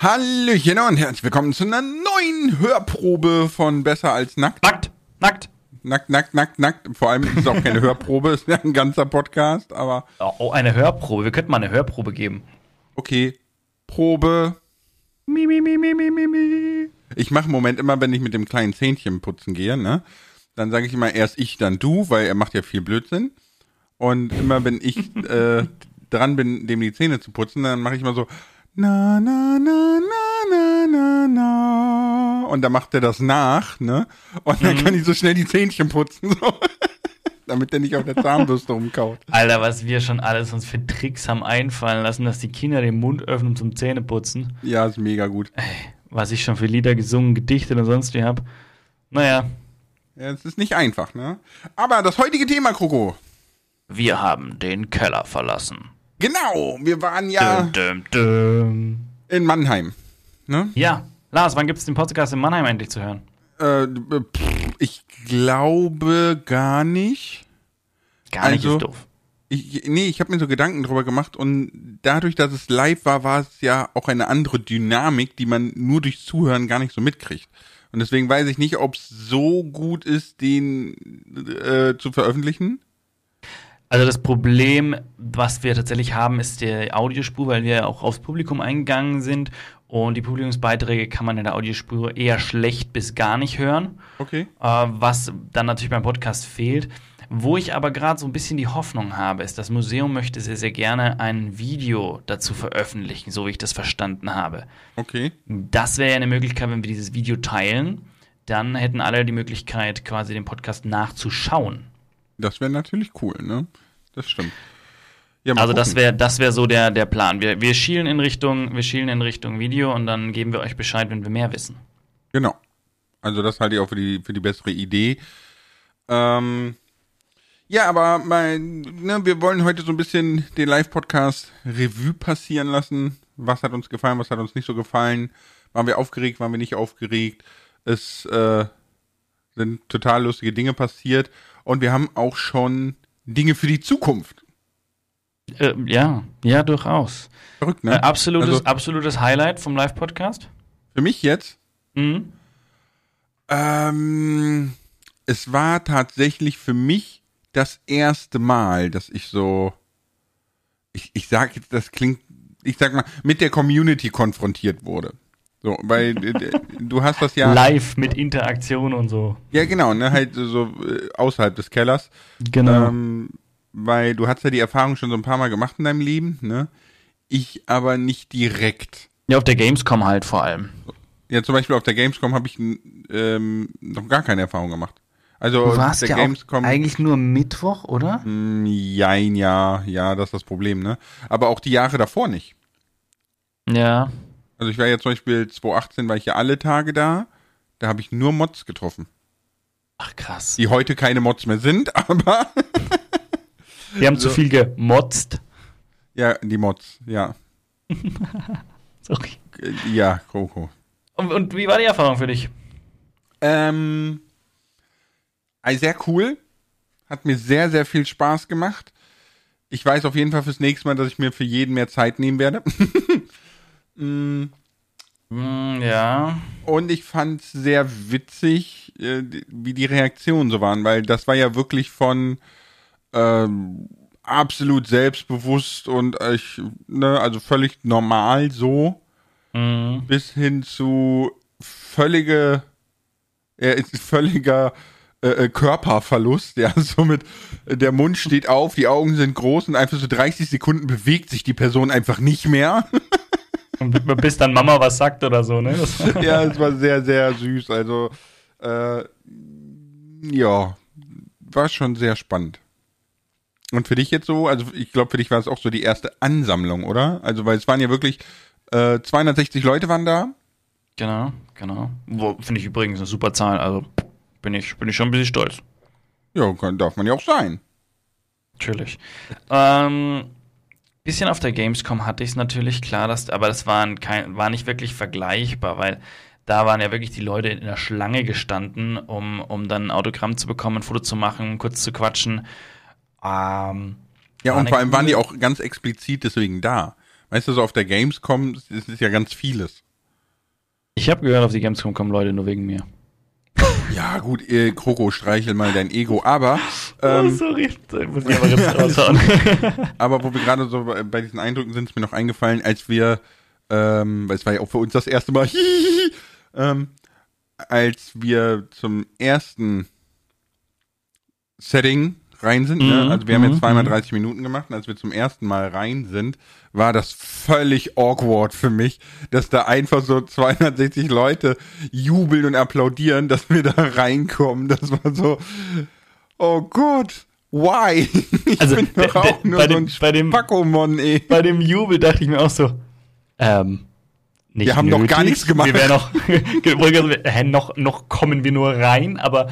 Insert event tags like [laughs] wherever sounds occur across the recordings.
Hallöchen und herzlich willkommen zu einer neuen Hörprobe von Besser als Nackt. Nackt, nackt. Nackt, nackt, nackt, nackt. Vor allem ist es auch keine [laughs] Hörprobe, ist ja ein ganzer Podcast, aber Oh, eine Hörprobe. Wir könnten mal eine Hörprobe geben. okay. Probe. Mi, mi, mi, mi, mi, mi, mi. Ich mache im Moment immer, wenn ich mit dem kleinen Zähnchen putzen gehe, ne? Dann sage ich immer erst ich, dann du, weil er macht ja viel Blödsinn. Und immer wenn ich [laughs] äh, dran bin, dem die Zähne zu putzen, dann mache ich mal so na na na na na na na und dann macht er das nach, ne? Und dann kann ich so schnell die Zähnchen putzen, so. [laughs] damit er nicht auf der Zahnbürste rumkaut. Alter, was wir schon alles uns für Tricks haben einfallen lassen, dass die Kinder den Mund öffnen zum Zähneputzen. Ja, ist mega gut. Was ich schon für Lieder gesungen, Gedichte und sonst wie hab. Naja, Ja, es ist nicht einfach, ne? Aber das heutige Thema, Kroko. wir haben den Keller verlassen. Genau, wir waren ja Dum, dum, dum. in Mannheim. Ne? Ja, Lars, wann gibt's den Podcast in Mannheim endlich zu hören? Äh, pff, ich glaube gar nicht. Gar nicht Also- ist doof. Ich, nee, ich habe mir so Gedanken drüber gemacht und dadurch, dass es live war, war es ja auch eine andere Dynamik, die man nur durch Zuhören gar nicht so mitkriegt. Und deswegen weiß ich nicht, ob es so gut ist, den äh, zu veröffentlichen. Also das Problem, was wir tatsächlich haben, ist die Audiospur, weil wir auch aufs Publikum eingegangen sind und die Publikumsbeiträge kann man in der Audiospur eher schlecht bis gar nicht hören, Okay. äh, was dann natürlich beim Podcast fehlt. Wo ich aber gerade so ein bisschen die Hoffnung habe, ist, das Museum möchte sehr, sehr gerne ein Video dazu veröffentlichen, so wie ich das verstanden habe. Okay. Das wäre ja eine Möglichkeit, wenn wir dieses Video teilen, dann hätten alle die Möglichkeit, quasi den Podcast nachzuschauen. Das wäre natürlich cool, ne? Das stimmt. Ja, Also das wäre das wäre so der, der Plan. Wir, wir schielen in Richtung wir schielen in Richtung Video und dann geben wir euch Bescheid, wenn wir mehr wissen. Genau. Also das halte ich auch für die, für die bessere Idee. Ähm, ja, aber mein, ne, wir wollen heute so ein bisschen den Live-Podcast Revue passieren lassen. Was hat uns gefallen, was hat uns nicht so gefallen? Waren wir aufgeregt, waren wir nicht aufgeregt? Es äh, sind total lustige Dinge passiert. Und wir haben auch schon Dinge für die Zukunft. Äh, ja, ja, durchaus. Verrückt, Äh, ne? absolutes, Also- absolutes Highlight vom Live-Podcast. Für mich jetzt Mhm. Ähm, es war tatsächlich für mich das erste Mal, dass ich so, ich, ich sag jetzt, das klingt, ich sag mal, mit der Community konfrontiert wurde. So, weil äh, du hast das ja, Live mit Interaktion und so. ja genau, ne, halt so äh, außerhalb des Kellers, Genau. ähm, weil du hast ja die Erfahrung schon so ein paar Mal gemacht in deinem Leben, ne, ich aber nicht direkt. ja, auf der Gamescom halt vor allem. Ja, zum Beispiel auf der Gamescom habe ich ähm, noch gar keine Erfahrung gemacht. Also Du warst der ja Gamescom, auch eigentlich nur Mittwoch, oder? Mm, Jein, ja, ja, das ist das Problem, ne? Aber auch die Jahre davor nicht. Ja. Also ich war ja zum Beispiel 2018 war ich ja alle Tage da. Da habe ich nur Mods getroffen. Ach krass. Die heute keine Mods mehr sind, [laughs] aber Wir haben zu viel gemotzt. ja, die Mods, ja. [laughs] Sorry. Ja, Coco. Und, und wie war die Erfahrung für dich? Ähm, also sehr cool. Hat mir sehr, sehr viel Spaß gemacht. Ich weiß auf jeden Fall fürs nächste Mal, dass ich mir für jeden mehr Zeit nehmen werde. [laughs] mm. Mm, ja. Und ich fand es sehr witzig, äh, wie die Reaktionen so waren, weil das war ja wirklich von ähm, absolut selbstbewusst und äh, ich, ne, also völlig normal so, Mhm. bis hin zu völlige, er ist [laughs] völliger äh, äh, Körperverlust, ja, [laughs] so mit, äh, der Mund steht auf, die Augen sind groß und einfach so 30 Sekunden bewegt sich die Person einfach nicht mehr. [laughs] Und [laughs] bis dann Mama was sagt oder so, ne? [laughs] Ja, es war sehr, sehr süß. Also, äh, ja, war schon sehr spannend. Und für dich jetzt so, also ich glaube, für dich war es auch so die erste Ansammlung, oder? Also, weil es waren ja wirklich äh, 260 Leute waren da. Genau, genau. Wo- Finde ich übrigens eine super Zahl. Also bin ich, bin ich schon ein bisschen stolz. Ja, kann, darf man ja auch sein. Natürlich. Ähm, bisschen auf der Gamescom hatte ich es natürlich klar, dass, aber das waren kein, war nicht wirklich vergleichbar, weil da waren ja wirklich die Leute in der Schlange gestanden, um, um dann ein Autogramm zu bekommen, ein Foto zu machen, kurz zu quatschen. Ähm, Ja, und vor allem waren die auch ganz explizit deswegen da. Weißt du, so auf der Gamescom ist ist ja ganz vieles. Ich habe gehört, auf die Gamescom kommen Leute nur wegen mir. Ja, gut, äh, Kroko, streichel mal dein Ego, aber, oh, ähm, sorry. Da muss ich aber [laughs] jetzt raushauen. aber wo wir gerade so bei bei diesen Eindrücken sind, ist mir noch eingefallen, als wir, ähm, weil es war ja auch für uns das erste Mal, [laughs] ähm, als wir zum ersten Setting rein sind, ne? Mhm, also wir haben mhm, jetzt zweimal mhm. 30 Minuten gemacht und als wir zum ersten Mal rein sind, war das völlig awkward für mich, dass da einfach so 260 Leute jubeln und applaudieren, dass wir da reinkommen. Das war so, oh Gott, why? [laughs] Ich Also, bin doch auch nur bei so dem- ein bei dem- Spackomon, ey. Bei dem Jubel dachte ich mir auch so, ähm, nicht Wir haben doch gar nichts gemacht. Wir wären noch, [laughs] noch, noch kommen wir nur rein, aber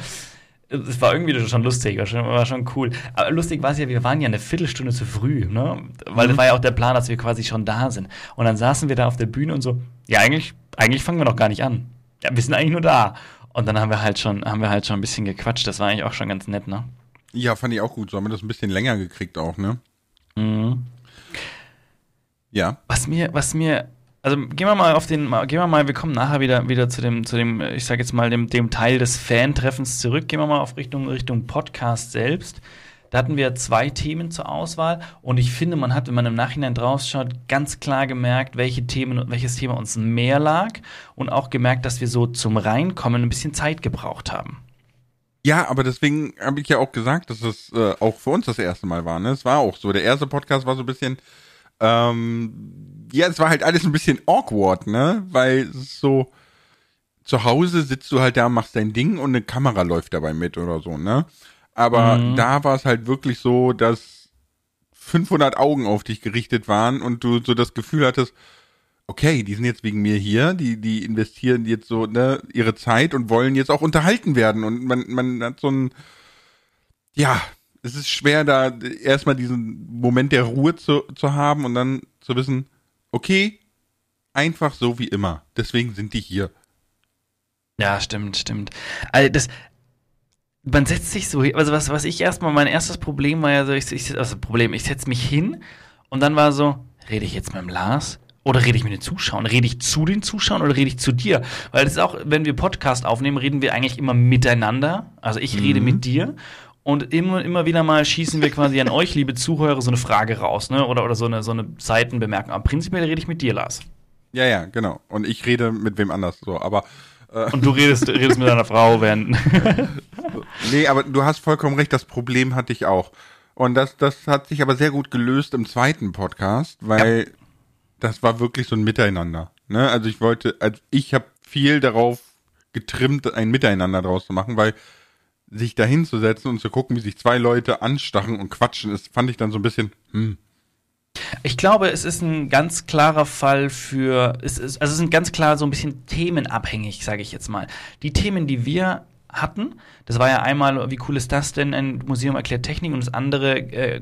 es war irgendwie schon lustig, war schon, war schon cool. Aber lustig war es ja, wir waren ja eine Viertelstunde zu früh, ne? Weil das war ja auch der Plan, dass wir quasi schon da sind. Und dann saßen wir da auf der Bühne und so, ja, eigentlich, eigentlich fangen wir noch gar nicht an. Ja, wir sind eigentlich nur da. Und dann haben wir halt schon, haben wir halt schon ein bisschen gequatscht. Das war eigentlich auch schon ganz nett, ne? Ja, fand ich auch gut. So haben wir das ein bisschen länger gekriegt auch, ne? Mhm. Ja. Was mir, was mir, also gehen wir mal auf den, gehen wir mal, wir kommen nachher wieder, wieder zu dem, zu dem, ich sag jetzt mal, dem, dem Teil des Fan-Treffens zurück. Gehen wir mal auf Richtung, Richtung Podcast selbst. Da hatten wir zwei Themen zur Auswahl und ich finde, man hat, wenn man im Nachhinein draus schaut, ganz klar gemerkt, welche Themen, welches Thema uns mehr lag und auch gemerkt, dass wir so zum Reinkommen ein bisschen Zeit gebraucht haben. Ja, aber deswegen habe ich ja auch gesagt, dass es äh, auch für uns das erste Mal war. Ne? Es war auch so. Der erste Podcast war so ein bisschen, ähm, ja, es war halt alles ein bisschen awkward, ne? Weil so, zu Hause sitzt du halt da, machst dein Ding und eine Kamera läuft dabei mit oder so, ne? Aber Mhm. da war es halt wirklich so, dass 500 Augen auf dich gerichtet waren und du so das Gefühl hattest, okay, die sind jetzt wegen mir hier, die, die investieren jetzt so, ne, ihre Zeit und wollen jetzt auch unterhalten werden. Und man, man hat so ein, ja, es ist schwer, da erstmal diesen Moment der Ruhe zu, zu haben und dann zu wissen, okay, einfach so wie immer. Deswegen sind die hier. Ja, stimmt, stimmt. Also das, man setzt sich so, also was, was ich erstmal, mein erstes Problem war ja so, ich, ich also Problem, ich setze mich hin und dann war so, rede ich jetzt mit dem Lars? Oder rede ich mit den Zuschauern? Rede ich zu den Zuschauern oder rede ich zu dir? Weil das ist auch, wenn wir Podcast aufnehmen, reden wir eigentlich immer miteinander. Also ich rede mit dir und immer, immer wieder mal schießen wir quasi an euch, liebe Zuhörer, so eine Frage raus, ne? Oder, oder so eine, so eine Seitenbemerkung. Aber prinzipiell rede ich mit dir, Lars. Ja, ja, genau. Und ich rede mit wem anders so, aber Und du redest, redest mit deiner Frau, während. [laughs] Nee, aber du hast vollkommen recht, das Problem hatte ich auch. Und das, das hat sich aber sehr gut gelöst im zweiten Podcast, weil das war wirklich so ein Miteinander. Ne? Also ich wollte, also ich habe viel darauf getrimmt, ein Miteinander draus zu machen, weil sich da hinzusetzen und zu gucken, wie sich zwei Leute anstachen und quatschen, ist, fand ich dann so ein bisschen, hm, Ich glaube, es ist ein ganz klarer Fall für, es ist, also es sind ganz klar so ein bisschen themenabhängig, sage ich jetzt mal. Die Themen, die wir hatten, das war ja einmal, wie cool ist das denn, ein Museum erklärt Technik und das andere äh,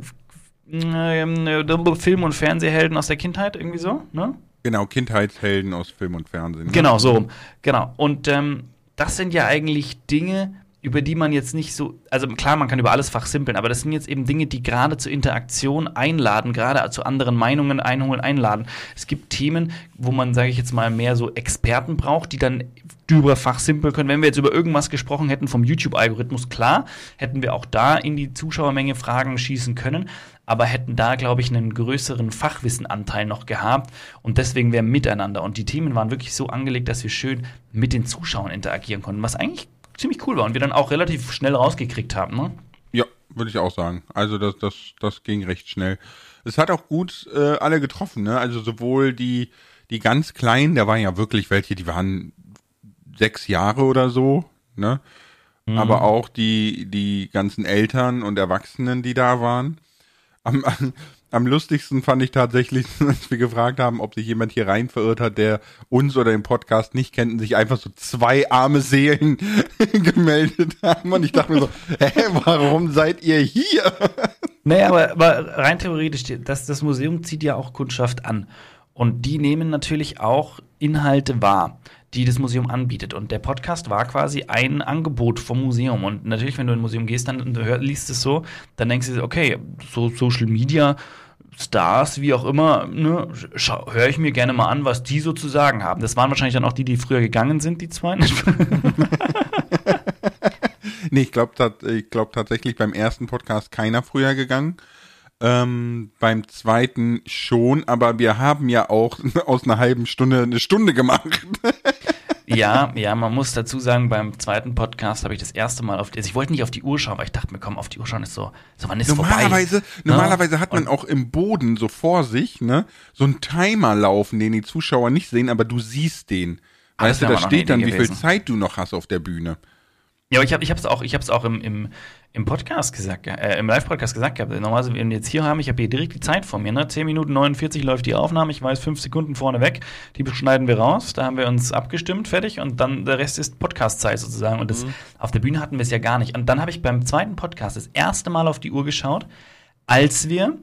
äh, Film- und Fernsehhelden aus der Kindheit, irgendwie so, ne? genau, Kindheitshelden aus Film und Fernsehen. Ne? Genau, so. Genau. Und ähm, das sind ja eigentlich Dinge, über die man jetzt nicht so, also klar, man kann über alles fachsimpeln, aber das sind jetzt eben Dinge, die gerade zur Interaktion einladen, gerade zu anderen Meinungen einholen, einladen. Es gibt Themen, wo man, sage ich jetzt mal, mehr so Experten braucht, die dann über fachsimpeln können. Wenn wir jetzt über irgendwas gesprochen hätten vom YouTube-Algorithmus, klar, hätten wir auch da in die Zuschauermenge Fragen schießen können, aber hätten da, glaube ich, einen größeren Fachwissenanteil noch gehabt und deswegen wäre miteinander. Und die Themen waren wirklich so angelegt, dass wir schön mit den Zuschauern interagieren konnten, was eigentlich ziemlich cool war und wir dann auch relativ schnell rausgekriegt haben. Ne? Ja, würde ich auch sagen. Also das, das, das ging recht schnell. Es hat auch gut äh, alle getroffen, ne? Also sowohl die, die ganz Kleinen, da waren ja wirklich welche, die waren sechs Jahre oder so, ne? Aber auch die, die ganzen Eltern und Erwachsenen, die da waren. Am, am lustigsten fand ich tatsächlich, [laughs] als wir gefragt haben, ob sich jemand hier rein verirrt hat, der uns oder den Podcast nicht kennt und sich einfach so zwei arme Seelen [laughs] gemeldet haben. Und ich dachte mir so, [laughs] hä, warum seid ihr hier? Naja, aber, aber rein theoretisch, das, das Museum zieht ja auch Kundschaft an. Und die nehmen natürlich auch Inhalte wahr, die das Museum anbietet. Und der Podcast war quasi ein Angebot vom Museum. Und natürlich, wenn du in ein Museum gehst, dann hör, liest es so, dann denkst du, okay, so Social Media, Stars, wie auch immer, ne, höre ich mir gerne mal an, was die so zu sagen haben. Das waren wahrscheinlich dann auch die, die früher gegangen sind, die zwei. [laughs] nee, ich glaube glaub tatsächlich beim ersten Podcast keiner früher gegangen. Ähm, beim zweiten schon, aber wir haben ja auch [laughs] aus einer halben Stunde eine Stunde gemacht. Ja, ja, man muss dazu sagen, beim zweiten Podcast habe ich das erste Mal auf, also ich wollte nicht auf die Uhr schauen, weil ich dachte mir, komm, auf die Uhr schauen ist so, so wann ist normalerweise, vorbei? Normalerweise hat man Und auch im Boden so vor sich, ne, so einen Timer laufen, den die Zuschauer nicht sehen, aber du siehst den. Ah, weißt du, da steht dann, wie viel Zeit du noch hast auf der Bühne. Ja, aber ich habe ich hab's auch, ich hab's auch im, im, im Podcast gesagt, äh, im Live-Podcast gesagt gehabt. Normalerweise, wenn wir jetzt hier haben, ich habe hier direkt die Zeit vor mir, ne? 10 Minuten 49 läuft die Aufnahme, ich weiß 5 Sekunden vorne weg, die schneiden wir raus, da haben wir uns abgestimmt, fertig und dann der Rest ist Podcast-Zeit sozusagen. Und das, mhm. auf der Bühne hatten wir es ja gar nicht. Und dann habe ich beim zweiten Podcast das erste Mal auf die Uhr geschaut, als wir,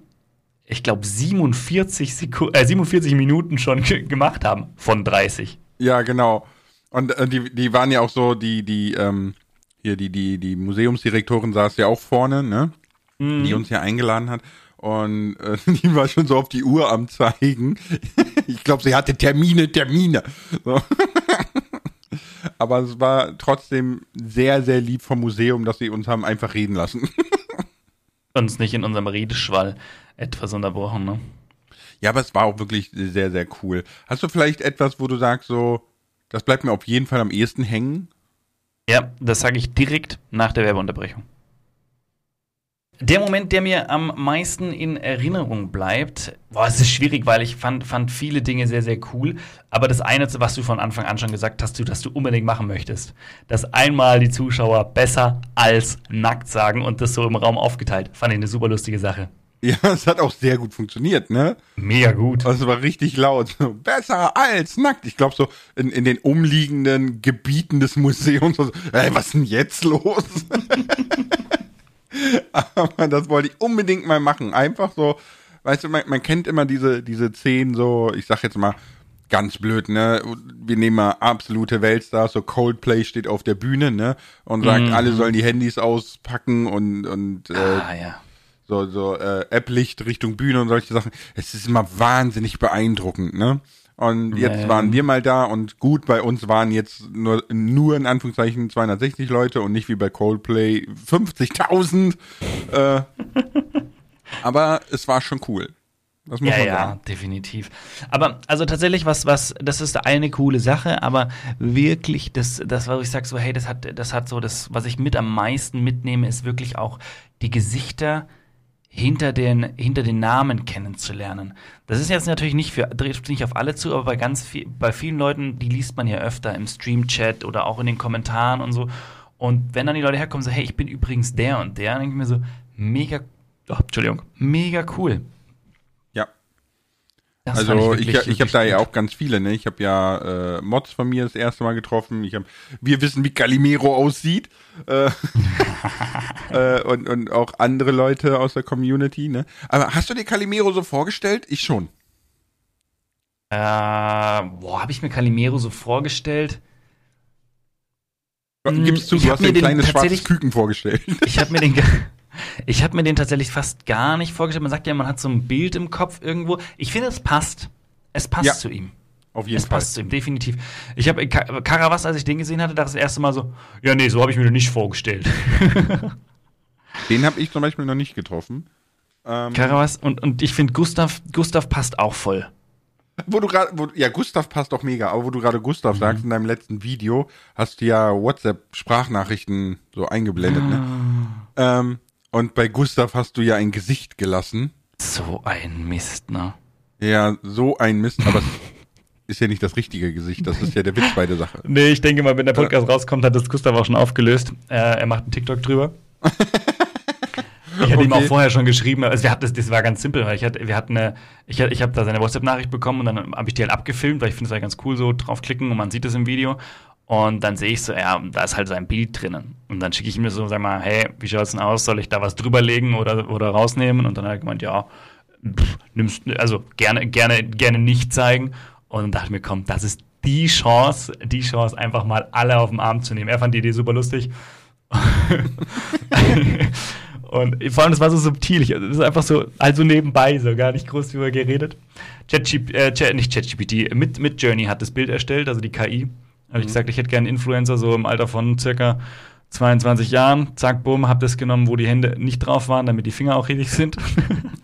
ich glaube, 47, Seku äh, 47 Minuten schon gemacht haben von 30. Ja, genau. Und äh, die, die waren ja auch so, die, die, ähm, hier die, die, die Museumsdirektorin saß ja auch vorne, ne? Mhm. Die uns ja eingeladen hat. Und äh, [laughs] die war schon so auf die Uhr am zeigen. [laughs] ich glaube, sie hatte Termine, Termine. So. [laughs] Aber es war trotzdem sehr, sehr lieb vom Museum, dass sie uns haben einfach reden lassen. uns nicht in unserem Redeschwall etwas unterbrochen, ne? Ja, aber es war auch wirklich sehr, sehr cool. Hast du vielleicht etwas, wo du sagst, so, das bleibt mir auf jeden Fall am ehesten hängen? Ja, das sage ich direkt nach der Werbeunterbrechung. Der Moment, der mir am meisten in Erinnerung bleibt, boah, es ist schwierig, weil ich fand, fand viele Dinge sehr, sehr cool. Aber das eine, was du von Anfang an schon gesagt hast, du, dass du unbedingt machen möchtest, dass einmal die Zuschauer besser als nackt sagen und das so im Raum aufgeteilt, fand ich eine super lustige Sache. [laughs] Ja, es hat auch sehr gut funktioniert, ne? Mega gut. Also es war richtig laut. Besser als nackt. Ich glaube so in, in den umliegenden Gebieten des Museums. So, ey, was ist denn jetzt los? [laughs] Aber das wollte ich unbedingt mal machen. Einfach so, weißt du, man, man kennt immer diese, diese Szenen so, ich sag jetzt mal, ganz blöd, ne? Wir nehmen mal absolute Weltstars, so Coldplay steht auf der Bühne, ne? Und sagt, mhm. alle sollen die Handys auspacken und, und äh, ah, ja so, so äh, App-Licht Richtung Bühne und solche Sachen. Es ist immer wahnsinnig beeindruckend, ne? Und jetzt waren wir mal da und gut, bei uns waren jetzt nur, nur in Anführungszeichen 260 Leute und nicht wie bei Coldplay 50.000. Äh, [laughs] aber es war schon cool. Das muss ja, man sagen. ja, definitiv. Aber also tatsächlich, was, was, das ist eine coole Sache, aber wirklich, das, das, was ich sage, so, hey, das hat, das hat so, das, was ich mit am meisten mitnehme, ist wirklich auch die Gesichter hinter den, hinter den Namen kennenzulernen. Das ist jetzt natürlich nicht für, trifft nicht auf alle zu, aber bei ganz viel, bei vielen Leuten, die liest man ja öfter im Stream-Chat oder auch in den Kommentaren und so. Und wenn dann die Leute herkommen, so, hey, ich bin übrigens der und der, dann denke ich mir so, mega, oh, Entschuldigung, mega cool. Das also ich, ich, ich habe da ja auch ganz viele, ne? Ich habe ja äh, Mods von mir das erste Mal getroffen. Ich hab, wir wissen, wie Calimero aussieht. Äh, [laughs] äh, und, und auch andere Leute aus der Community, ne? Aber hast du dir Calimero so vorgestellt? Ich schon. Äh, boah, habe ich mir Calimero so vorgestellt? Gibst du, du hast mir ein kleines schwarzes Küken vorgestellt. Ich habe mir den [laughs] ich habe mir den tatsächlich fast gar nicht vorgestellt. Man sagt ja, man hat so ein Bild im Kopf irgendwo. Ich finde, es passt. Es passt ja, zu ihm. Auf jeden es Fall. Es passt zu ihm, definitiv. Ich habe Karawas, als ich den gesehen hatte, dachte das erste Mal so, ja, nee, so habe ich mir den nicht vorgestellt. [laughs] den habe ich zum Beispiel noch nicht getroffen. Ähm, Karawas und, und ich finde, Gustav, Gustav passt auch voll. Wo du gerade, ja, Gustav passt doch mega, aber wo du gerade Gustav mhm. sagst, in deinem letzten Video hast du ja WhatsApp-Sprachnachrichten so eingeblendet, ne? Ah. Ähm, und bei Gustav hast du ja ein Gesicht gelassen. So ein Mist, ne? Ja, so ein Mist, aber es ist ja nicht das richtige Gesicht, das ist ja der Witz bei der Sache. Nee, ich denke mal, wenn der Podcast rauskommt, hat das Gustav auch schon aufgelöst. Äh, er macht einen TikTok drüber. [laughs] Ich hatte okay. ihm auch vorher schon geschrieben, also wir hatten das, das war ganz simpel, weil ich hatte, wir hatten eine, ich, ich habe da seine WhatsApp-Nachricht bekommen und dann habe ich die halt abgefilmt, weil ich finde es halt ganz cool, so draufklicken und man sieht es im Video. Und dann sehe ich so, ja, da ist halt sein Bild drinnen. Und dann schicke ich ihm so, sag mal, hey, wie schaut's denn aus? Soll ich da was drüberlegen oder, oder rausnehmen? Und dann hat er gemeint, ja, pff, nimmst, also gerne, gerne, gerne nicht zeigen. Und dann dachte ich mir, komm, das ist die Chance, die Chance, einfach mal alle auf den Arm zu nehmen. Er fand die Idee super lustig. [laughs] Und vor allem, das war so subtil. Das ist einfach so, also nebenbei, so gar nicht groß drüber geredet. ChatGPT, äh, Chat, nicht ChatGPT, mit, mit Journey hat das Bild erstellt, also die KI. Habe ich gesagt, ich hätte gerne einen Influencer so im Alter von circa 22 Jahren. Zack, bumm, hab das genommen, wo die Hände nicht drauf waren, damit die Finger auch richtig sind.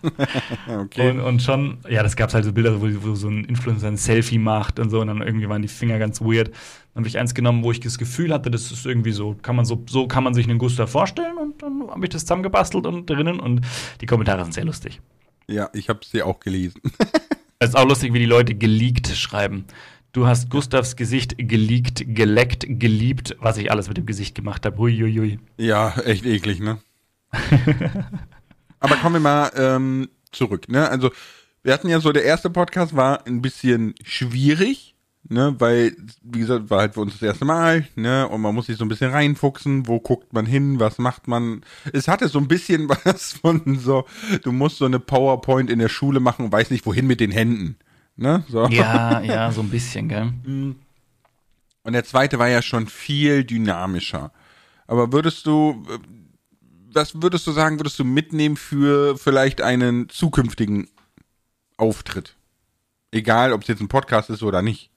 [laughs] okay. Und, und schon, ja, das gab halt so Bilder, wo, wo so ein Influencer ein Selfie macht und so, und dann irgendwie waren die Finger ganz weird. Dann habe ich eins genommen, wo ich das Gefühl hatte, das ist irgendwie so, kann man so, so kann man sich einen Gustav vorstellen und dann habe ich das zusammengebastelt und drinnen und die Kommentare sind sehr lustig. ja, ich habe sie auch gelesen. Es ist auch lustig, wie die Leute geleakt schreiben. Du hast Gustavs Gesicht geleakt, geleckt, geliebt, was ich alles mit dem Gesicht gemacht habe. Huiuiui. Ja, echt eklig, ne? Aber kommen wir mal ähm, zurück, ne? Also, wir hatten ja so, der erste Podcast war ein bisschen schwierig, ne? Weil, wie gesagt, war halt für uns das erste Mal, ne? Und man muss sich so ein bisschen reinfuchsen, wo guckt man hin, was macht man. Es hatte so ein bisschen [laughs] was von so, du musst so eine PowerPoint in der Schule machen und weiß nicht, wohin mit den Händen. Ne? So. Ja, [laughs] ja, so ein bisschen, gell? Und der zweite war ja schon viel dynamischer. Aber würdest du, äh, was würdest du sagen, würdest du mitnehmen für vielleicht einen zukünftigen Auftritt? Egal, ob es jetzt ein Podcast ist oder nicht.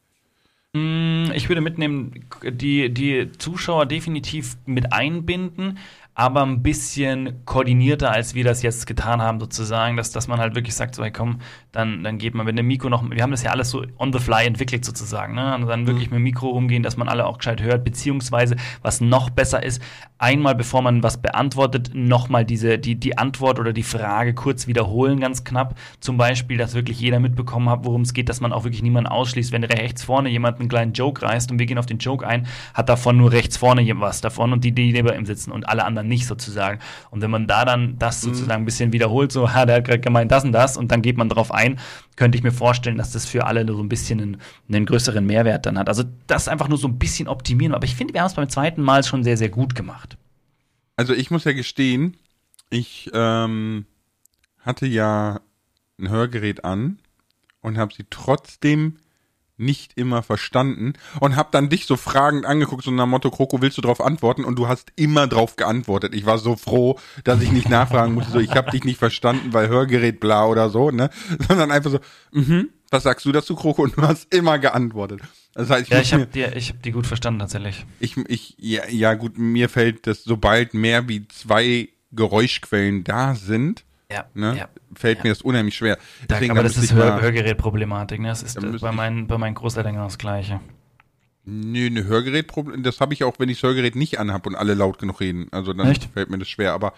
Mm, Ich würde mitnehmen, die, die Zuschauer definitiv mit einbinden, aber ein bisschen koordinierter, als wir das jetzt getan haben, sozusagen, dass, dass man halt wirklich sagt, so, hey, komm, dann, dann geht man mit dem Mikro noch, wir haben das ja alles so on the fly entwickelt sozusagen, ne? Und dann wirklich mit dem Mikro rumgehen, dass man alle auch gescheit hört, beziehungsweise, was noch besser ist, einmal bevor man was beantwortet, nochmal diese, die, die Antwort oder die Frage kurz wiederholen, ganz knapp. Zum Beispiel, dass wirklich jeder mitbekommen hat, worum es geht, dass man auch wirklich niemanden ausschließt. Wenn rechts vorne jemand einen kleinen Joke reißt und wir gehen auf den Joke ein, hat davon nur rechts vorne was davon und die, die neben ihm sitzen und alle anderen nicht sozusagen. Und wenn man da dann das sozusagen ein bisschen wiederholt, so, ha, der hat gerade gemeint das und das und dann geht man drauf ein, könnte ich mir vorstellen, dass das für alle so ein bisschen einen, einen größeren Mehrwert dann hat. Also das einfach nur so ein bisschen optimieren. Aber ich finde, wir haben es beim zweiten Mal schon sehr, sehr gut gemacht. Also ich muss ja gestehen, ich ähm, hatte ja ein Hörgerät an und habe sie trotzdem nicht immer verstanden und habe dann dich so fragend angeguckt, so nach dem Motto, Kroko, willst du drauf antworten? Und du hast immer drauf geantwortet. Ich war so froh, dass ich nicht nachfragen musste, so ich habe dich nicht verstanden, weil Hörgerät bla oder so, ne? [laughs] Sondern einfach so, mhm, was sagst du dazu, Kroko? Und du hast immer geantwortet. Das heißt, ich Ja, ich habe die, ich hab die gut verstanden tatsächlich. ich, ich, ja, ja gut, mir fällt das, sobald mehr wie zwei Geräuschquellen da sind, Ja, ne, ja. fällt ja. mir das unheimlich schwer. Da, Deswegen, aber da das ist Hör Hörgerätproblematik, ne? Das ist Da bei, meinen, bei meinen Großeltern genau das Gleiche. Nö, eine Hörgerätproblem, das habe ich auch, wenn ich das Hörgerät nicht anhab und alle laut genug reden. Also dann Echt? fällt mir das schwer, aber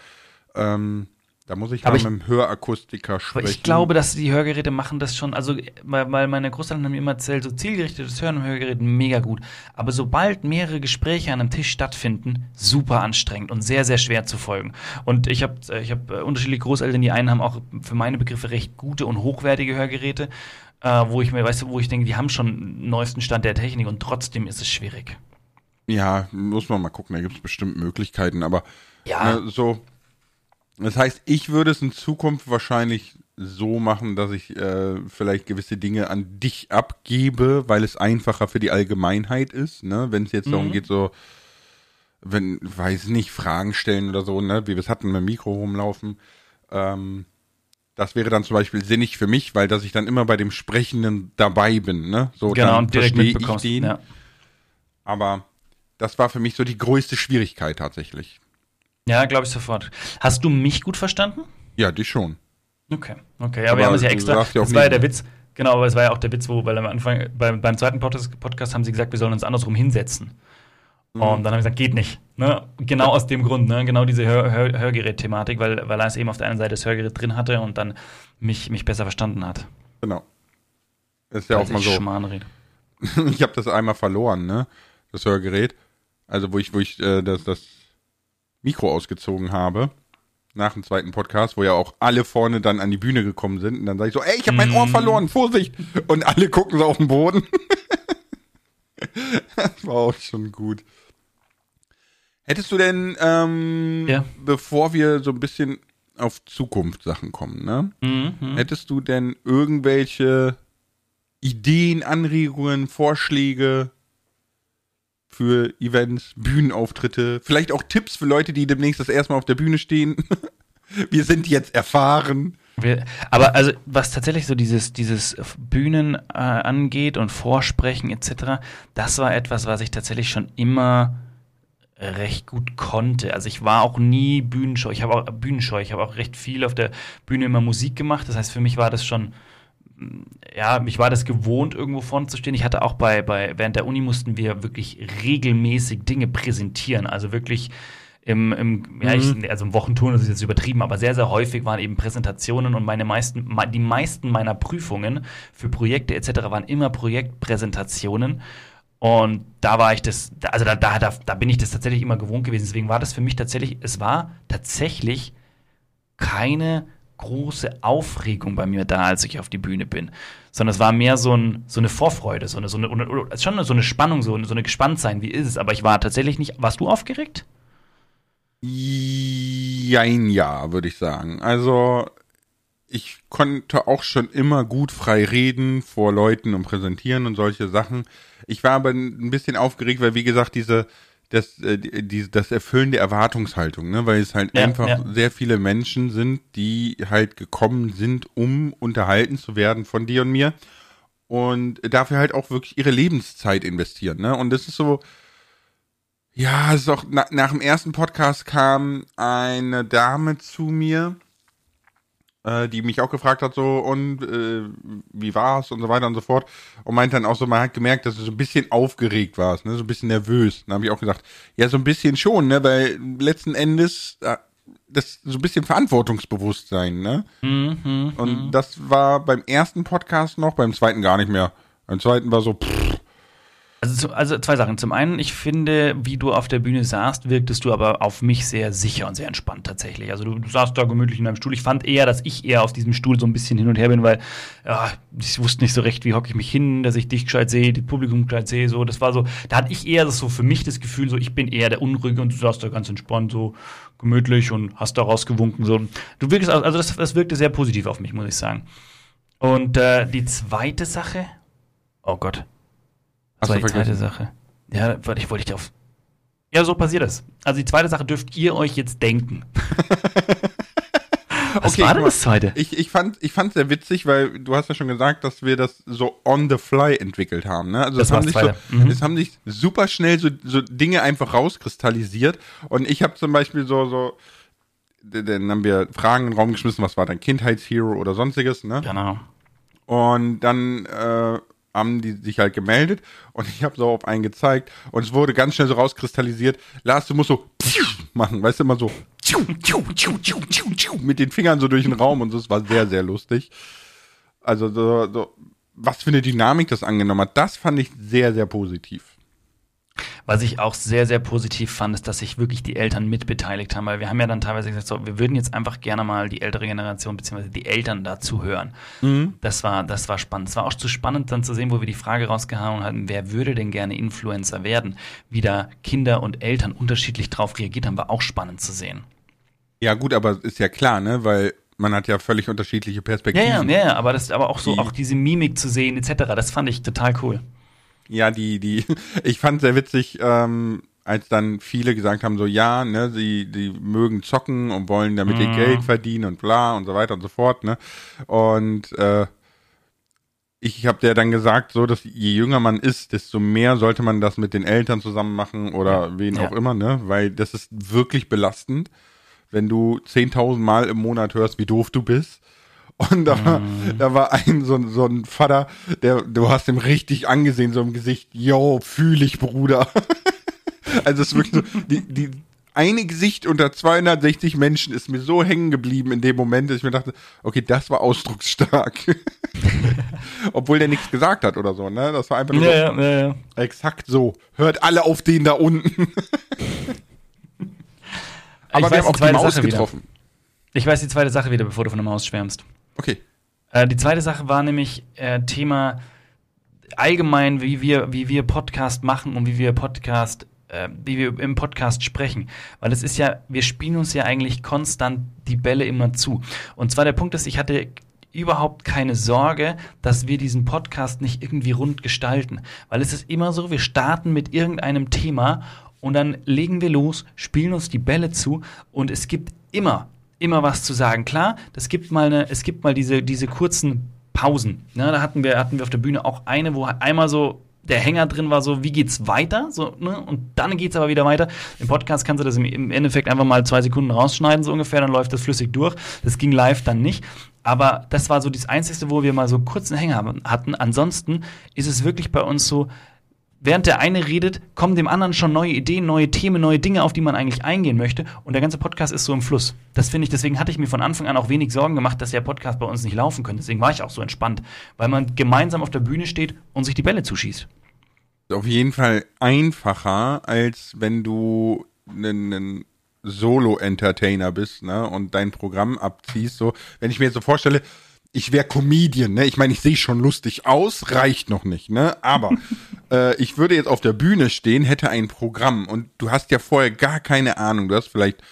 ähm, da muss ich Aber mal ich- mit dem Hörakustiker sprechen. ich glaube, dass die Hörgeräte machen das schon, also weil, meine Großeltern haben mir immer erzählt, so zielgerichtetes Hören im Hörgerät mega gut. Aber sobald mehrere Gespräche an einem Tisch stattfinden, super anstrengend und sehr, sehr schwer zu folgen. Und ich habe ich hab äh, unterschiedliche Großeltern, die einen haben auch für meine Begriffe recht gute und hochwertige Hörgeräte, äh, wo ich mir, weißt du, wo ich denke, die haben schon den neuesten Stand der Technik und trotzdem ist es schwierig. Ja, muss man mal gucken, da gibt es bestimmt Möglichkeiten, aber Ja. ne, so. Das heißt, ich würde es in Zukunft wahrscheinlich so machen, dass ich äh, vielleicht gewisse Dinge an dich abgebe, weil es einfacher für die Allgemeinheit ist, ne? Wenn es jetzt darum Mhm. geht, so, wenn, weiß nicht, Fragen stellen oder so, ne, wie wir es hatten, mit dem Mikro rumlaufen. Ähm, das wäre dann zum Beispiel sinnig für mich, weil dass ich dann immer bei dem Sprechenden dabei bin, ne? So, genau, und direkt verstehe ich mitbekommst. den. Ja. Aber das war für mich so die größte Schwierigkeit tatsächlich. Ja, glaube ich sofort. Hast du mich gut verstanden? Ja, die schon. Okay, okay. Ja, Aber wir haben es ja extra. auch das war ja der Witz. Genau, aber es war ja auch der Witz, wo, weil am Anfang, beim, beim zweiten Podcast, Podcast haben sie gesagt, wir sollen uns andersrum hinsetzen. Mhm. Und dann haben wir gesagt, geht nicht. Ne? Genau aus dem Grund, ne? genau diese Hör Hör Hörgerät-Thematik, weil, weil er es eben auf der einen Seite das Hörgerät drin hatte und dann mich, mich besser verstanden hat. Genau. Ist ja auch Als mal ich so. [laughs] Ich habe das einmal verloren, ne? Das Hörgerät. Also wo ich, wo ich äh, das, das Mikro ausgezogen habe. Nach dem zweiten Podcast, wo ja auch alle vorne dann an die Bühne gekommen sind. Und dann sage ich so, ey, ich habe mein Ohr Mhm. verloren, Vorsicht! Und alle gucken so auf den Boden. [laughs] das war auch schon gut. Hättest du denn, ähm, Ja. bevor wir so ein bisschen auf Zukunftssachen kommen, ne? Mhm, mhm. Hättest du denn irgendwelche Ideen, Anregungen, Vorschläge für Events, Bühnenauftritte, vielleicht auch Tipps für Leute, die demnächst das erste Mal auf der Bühne stehen? [laughs] Wir sind jetzt erfahren. Wir, aber also was tatsächlich so dieses dieses Bühnen äh, angeht und Vorsprechen etc., das war etwas, was ich tatsächlich schon immer recht gut konnte. Also ich war auch nie bühnenscheu. Ich habe auch bühnenscheu. Ich habe auch recht viel auf der Bühne immer Musik gemacht. Das heißt, für mich war das schon ja, mich war das gewohnt, irgendwo vorne zu stehen. Ich hatte auch bei, bei, während der Uni mussten wir wirklich regelmäßig Dinge präsentieren. Also wirklich im, im ja, ich, mhm. also im Wochenturn, das ist jetzt übertrieben, aber sehr, sehr häufig waren eben Präsentationen und meine meisten, die meisten meiner Prüfungen für Projekte etc. waren immer Projektpräsentationen. Und da war ich das, also da, da, da bin ich das tatsächlich immer gewohnt gewesen. Deswegen war das für mich tatsächlich, es war tatsächlich keine große Aufregung bei mir da, als ich auf die Bühne bin. Sondern es war mehr so, ein, so eine Vorfreude, so eine, so eine, schon so eine Spannung, so eine, so eine Gespanntsein, wie ist es. Aber ich war tatsächlich nicht. Warst du aufgeregt? Jein, ja, würde ich sagen. Also, ich konnte auch schon immer gut frei reden vor Leuten und präsentieren und solche Sachen. Ich war aber ein bisschen aufgeregt, weil, wie gesagt, diese, das, äh, die, das Erfüllen der Erwartungshaltung, ne? weil es halt ja, einfach ja. sehr viele Menschen sind, die halt gekommen sind, um unterhalten zu werden von dir und mir und dafür halt auch wirklich ihre Lebenszeit investieren. Ne? Und das ist so, ja, es ist auch na, nach dem ersten Podcast kam eine Dame zu mir, äh, die mich auch gefragt hat, so, und äh, wie war's und so weiter und so fort. Und meint dann auch so, man hat gemerkt, dass du so ein bisschen aufgeregt warst, ne, so ein bisschen nervös. Dann habe ich auch gesagt, ja, so ein bisschen schon, ne, weil letzten Endes äh, das so ein bisschen Verantwortungsbewusstsein, ne? Mhm, mhm und mhm. das war beim ersten Podcast noch, beim zweiten gar nicht mehr. Beim zweiten war so, pff, also, also zwei Sachen. Zum einen, ich finde, wie du auf der Bühne saßt, wirktest du aber auf mich sehr sicher und sehr entspannt tatsächlich. Also du, du saßt da gemütlich in deinem Stuhl. Ich fand eher, dass ich eher auf diesem Stuhl so ein bisschen hin und her bin, weil ja, ich wusste nicht so recht, wie hocke ich mich hin, dass ich dich gescheit sehe, das Publikum gescheit sehe. So, das war so, da hatte ich eher das so für mich das Gefühl, so ich bin eher der Unruhige und du saßt da ganz entspannt, so gemütlich und hast da rausgewunken. So. Du wirkst, also das, das wirkte sehr positiv auf mich, muss ich sagen. Und äh, die zweite Sache, oh Gott, das war die zweite Sache. Ja, warte, ich wollte dich auf. Ja, so passiert das. Also die zweite Sache dürft ihr euch jetzt denken. [laughs] Was okay, war denn das zweite? Ich, ich fand ich fand sehr witzig, weil du hast ja schon gesagt, dass wir das so on the fly entwickelt haben. Ne? Also das, das haben sich so, mhm. es haben sich super schnell so, so Dinge einfach rauskristallisiert. Und ich habe zum Beispiel so so dann haben wir Fragen in den Raum geschmissen, was war dein Kindheitshero oder sonstiges, ne? Genau. Und dann äh, haben die sich halt gemeldet und ich habe so auf einen gezeigt und es wurde ganz schnell so rauskristallisiert, Lars, du musst so [laughs] machen, weißt du, immer so mit den Fingern so durch den Raum und so, es war sehr, sehr lustig. Also so, so, was für eine Dynamik das angenommen hat, das fand ich sehr, sehr positiv. Was ich auch sehr, sehr positiv fand, ist, dass sich wirklich die Eltern mitbeteiligt haben, weil wir haben ja dann teilweise gesagt, so, wir würden jetzt einfach gerne mal die ältere Generation bzw. die Eltern dazu hören. Mhm. Das war, das war spannend. Es war auch zu spannend dann zu sehen, wo wir die Frage rausgehauen hatten, wer würde denn gerne Influencer werden? Wie da Kinder und Eltern unterschiedlich drauf reagiert haben, war auch spannend zu sehen. Ja, gut, aber ist ja klar, ne, weil man hat ja völlig unterschiedliche Perspektiven. Ja, ja, ja, aber das aber auch so, auch diese Mimik zu sehen, etc., das fand ich total cool. Ja, die, die, [laughs] ich fand sehr witzig, ähm, als dann viele gesagt haben, so ja, ne, sie, die mögen zocken und wollen damit mhm. ihr Geld verdienen und bla und so weiter und so fort, ne? Und äh, ich habe der dann gesagt, so, dass je jünger man ist, desto mehr sollte man das mit den Eltern zusammen machen oder ja. wen ja. auch immer, ne? Weil das ist wirklich belastend, wenn du 10.000 Mal im Monat hörst, wie doof du bist und da, mm. da war ein so, so ein Vater, der, du hast ihm richtig angesehen, so im Gesicht, yo, fühl ich, Bruder. [laughs] also es ist wirklich so, die, die eine Gesicht unter 260 Menschen ist mir so hängen geblieben in dem Moment, dass ich mir dachte, okay, das war ausdrucksstark. [laughs] Obwohl der nichts gesagt hat oder so, ne? Das war einfach nur ja, so, ja, ja. exakt so. Hört alle auf den da unten. [laughs] Aber ich wir haben auch die Maus Sache getroffen. Wieder. Ich weiß die zweite Sache wieder, bevor du von der Maus schwärmst. Okay. Äh, die zweite Sache war nämlich äh, Thema allgemein, wie wir, wie wir Podcast machen und wie wir Podcast, äh, wie wir im Podcast sprechen. Weil es ist ja, wir spielen uns ja eigentlich konstant die Bälle immer zu. Und zwar der Punkt ist, ich hatte überhaupt keine Sorge, dass wir diesen Podcast nicht irgendwie rund gestalten. Weil es ist immer so, wir starten mit irgendeinem Thema und dann legen wir los, spielen uns die Bälle zu und es gibt immer immer was zu sagen. Klar, das gibt mal eine, es gibt mal diese, diese kurzen Pausen. Ne? Da hatten wir, hatten wir auf der Bühne auch eine, wo einmal so der Hänger drin war, so wie geht's weiter? So, ne? Und dann geht's aber wieder weiter. Im Podcast kannst du das im Endeffekt einfach mal zwei Sekunden rausschneiden, so ungefähr, dann läuft das flüssig durch. Das ging live dann nicht. Aber das war so das Einzige, wo wir mal so kurzen Hänger hatten. Ansonsten ist es wirklich bei uns so, während der eine redet, kommen dem anderen schon neue Ideen, neue Themen, neue Dinge, auf die man eigentlich eingehen möchte. Und der ganze Podcast ist so im Fluss. Das finde ich, deswegen hatte ich mir von Anfang an auch wenig Sorgen gemacht, dass der Podcast bei uns nicht laufen könnte. Deswegen war ich auch so entspannt, weil man gemeinsam auf der Bühne steht und sich die Bälle zuschießt. Auf jeden Fall einfacher, als wenn du einen Solo-Entertainer bist, ne, und dein Programm abziehst. So, wenn ich mir jetzt so vorstelle, ich wäre Comedian, ne? Ich meine, ich sehe schon lustig aus, reicht noch nicht, ne? Aber [laughs] äh, ich würde jetzt auf der Bühne stehen, hätte ein Programm und du hast ja vorher gar keine Ahnung. Du hast vielleicht,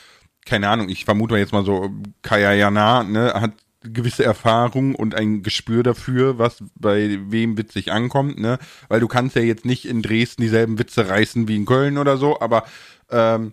keine Ahnung, ich vermute jetzt mal so, Kaya Jana, ne, hat gewisse Erfahrung und ein Gespür dafür, was bei wem witzig ankommt, ne? Weil du kannst ja jetzt nicht in Dresden dieselben Witze reißen wie in Köln oder so, aber ähm,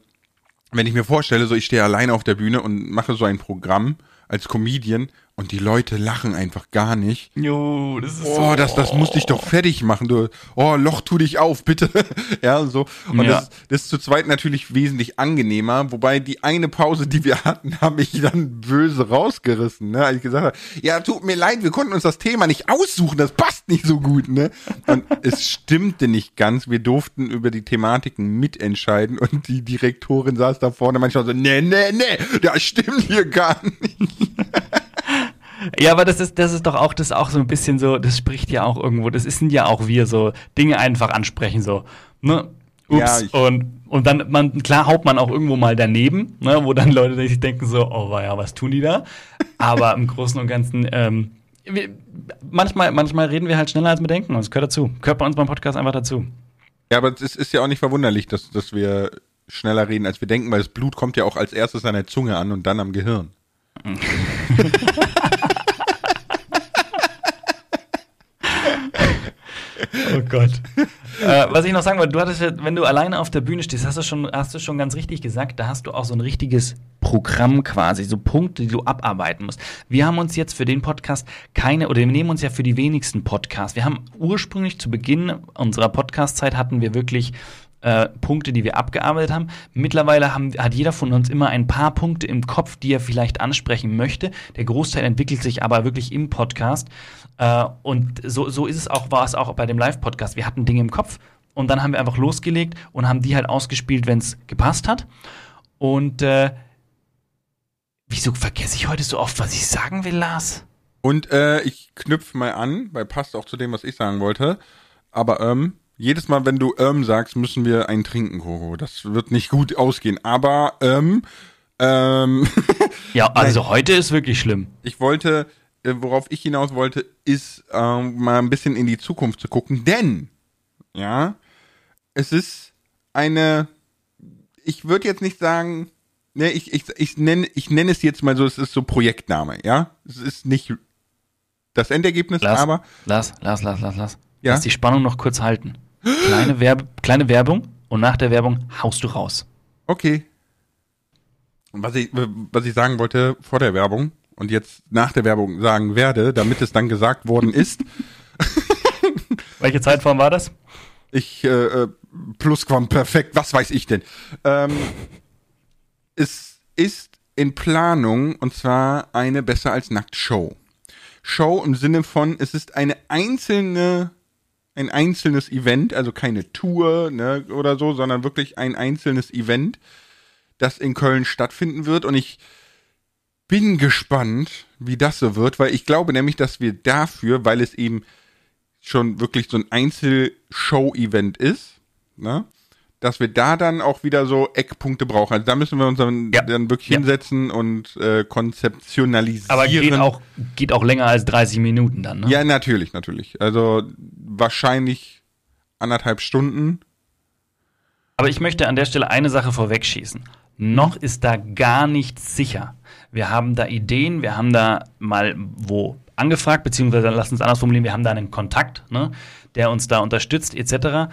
wenn ich mir vorstelle, so ich stehe alleine auf der Bühne und mache so ein Programm als Comedian und die Leute lachen einfach gar nicht. Jo, das ist oh, so. das, das muss dich doch fertig machen. Du, oh, Loch, tu dich auf, bitte. [laughs] ja, so. Und Ja. das, das ist zu zweit natürlich wesentlich angenehmer. Wobei die eine Pause, die wir hatten, [laughs] habe ich dann böse rausgerissen. Ne? Als ich gesagt habe, ja, tut mir leid, wir konnten uns das Thema nicht aussuchen. Das passt nicht so gut. Ne? Und [laughs] es stimmte nicht ganz. Wir durften über die Thematiken mitentscheiden. Und die Direktorin saß da vorne manchmal so, nee, nee, nee, das stimmt hier gar nicht. Ja, aber das ist, das ist doch auch, das auch so ein bisschen so, das spricht ja auch irgendwo, das sind ja auch wir so, Dinge einfach ansprechen, so, ne? Ups, Ja, und, und dann, man, klar haut man auch irgendwo mal daneben, ne, wo dann Leute sich denken so, oh, ja, was tun die da? Aber im Großen und Ganzen, ähm, wir, manchmal, manchmal reden wir halt schneller als wir denken und es gehört dazu. Gehört bei uns beim Podcast einfach dazu. Ja, aber es ist ja auch nicht verwunderlich, dass, dass wir schneller reden, als wir denken, weil das Blut kommt ja auch als erstes an der Zunge an und dann am Gehirn. [laughs] [laughs] Oh Gott. äh, was ich noch sagen wollte, du hattest ja, wenn du alleine auf der Bühne stehst, hast du schon, hast du schon ganz richtig gesagt, da hast du auch so ein richtiges Programm quasi, so Punkte, die du abarbeiten musst. Wir haben uns jetzt für den Podcast keine, oder wir nehmen uns ja für die wenigsten Podcasts. Wir haben ursprünglich zu Beginn unserer Podcast-Zeit hatten wir wirklich äh, Punkte, die wir abgearbeitet haben. Mittlerweile haben, hat jeder von uns immer ein paar Punkte im Kopf, die er vielleicht ansprechen möchte. Der Großteil entwickelt sich aber wirklich im Podcast. Äh, und so, so ist es auch, war es auch bei dem Live-Podcast. Wir hatten Dinge im Kopf und dann haben wir einfach losgelegt und haben die halt ausgespielt, wenn es gepasst hat. Und äh, wieso vergesse ich heute so oft, was ich sagen will, Lars? Und äh, ich knüpfe mal an, weil passt auch zu dem, was ich sagen wollte. Aber ähm, jedes Mal, wenn du ähm sagst, müssen wir einen trinken, Koro. Das wird nicht gut ausgehen. Aber ähm, ähm, [laughs] Ja, also heute ist wirklich schlimm. ich wollte, worauf ich hinaus wollte, ist ähm, mal ein bisschen in die Zukunft zu gucken, denn ja, es ist eine, ich würde jetzt nicht sagen, ne, ich, ich, ich nenne, ich nenne es jetzt mal so, es ist so Projektname, ja, es ist nicht das Endergebnis, Lars, aber Lars, Lars, Lars, Lars, Lars. Ja? Lass die Spannung noch kurz halten. Kleine, Werbe, kleine Werbung und nach der Werbung haust du raus. okay. Und Was ich, was ich sagen wollte vor der Werbung und jetzt nach der Werbung sagen werde, damit es dann gesagt worden ist, [laughs] Welche Zeitform war das? Ich, äh, äh, Plusquamperfekt, was weiß ich denn? Ähm, es ist in Planung und zwar eine Besser als Nackt Show. Show im Sinne von, es ist eine einzelne, ein einzelnes Event, also keine Tour ne, oder so, sondern wirklich ein einzelnes Event, das in Köln stattfinden wird und ich bin gespannt, wie das so wird, weil ich glaube nämlich, dass wir dafür, weil es eben schon wirklich so ein Einzelshow-Event ist, ne? dass wir da dann auch wieder so Eckpunkte brauchen. Also da müssen wir uns dann, Ja. dann wirklich Ja. hinsetzen und äh, konzeptionalisieren. Aber geht auch, geht auch länger als 30 Minuten dann, ne? Ja, natürlich, natürlich. Also wahrscheinlich anderthalb Stunden. Aber ich möchte an der Stelle eine Sache vorwegschießen. Noch ist da gar nichts sicher. Wir haben da Ideen, wir haben da mal wo angefragt, beziehungsweise lass uns anders formulieren, wir haben da einen Kontakt, ne, der uns da unterstützt, etc.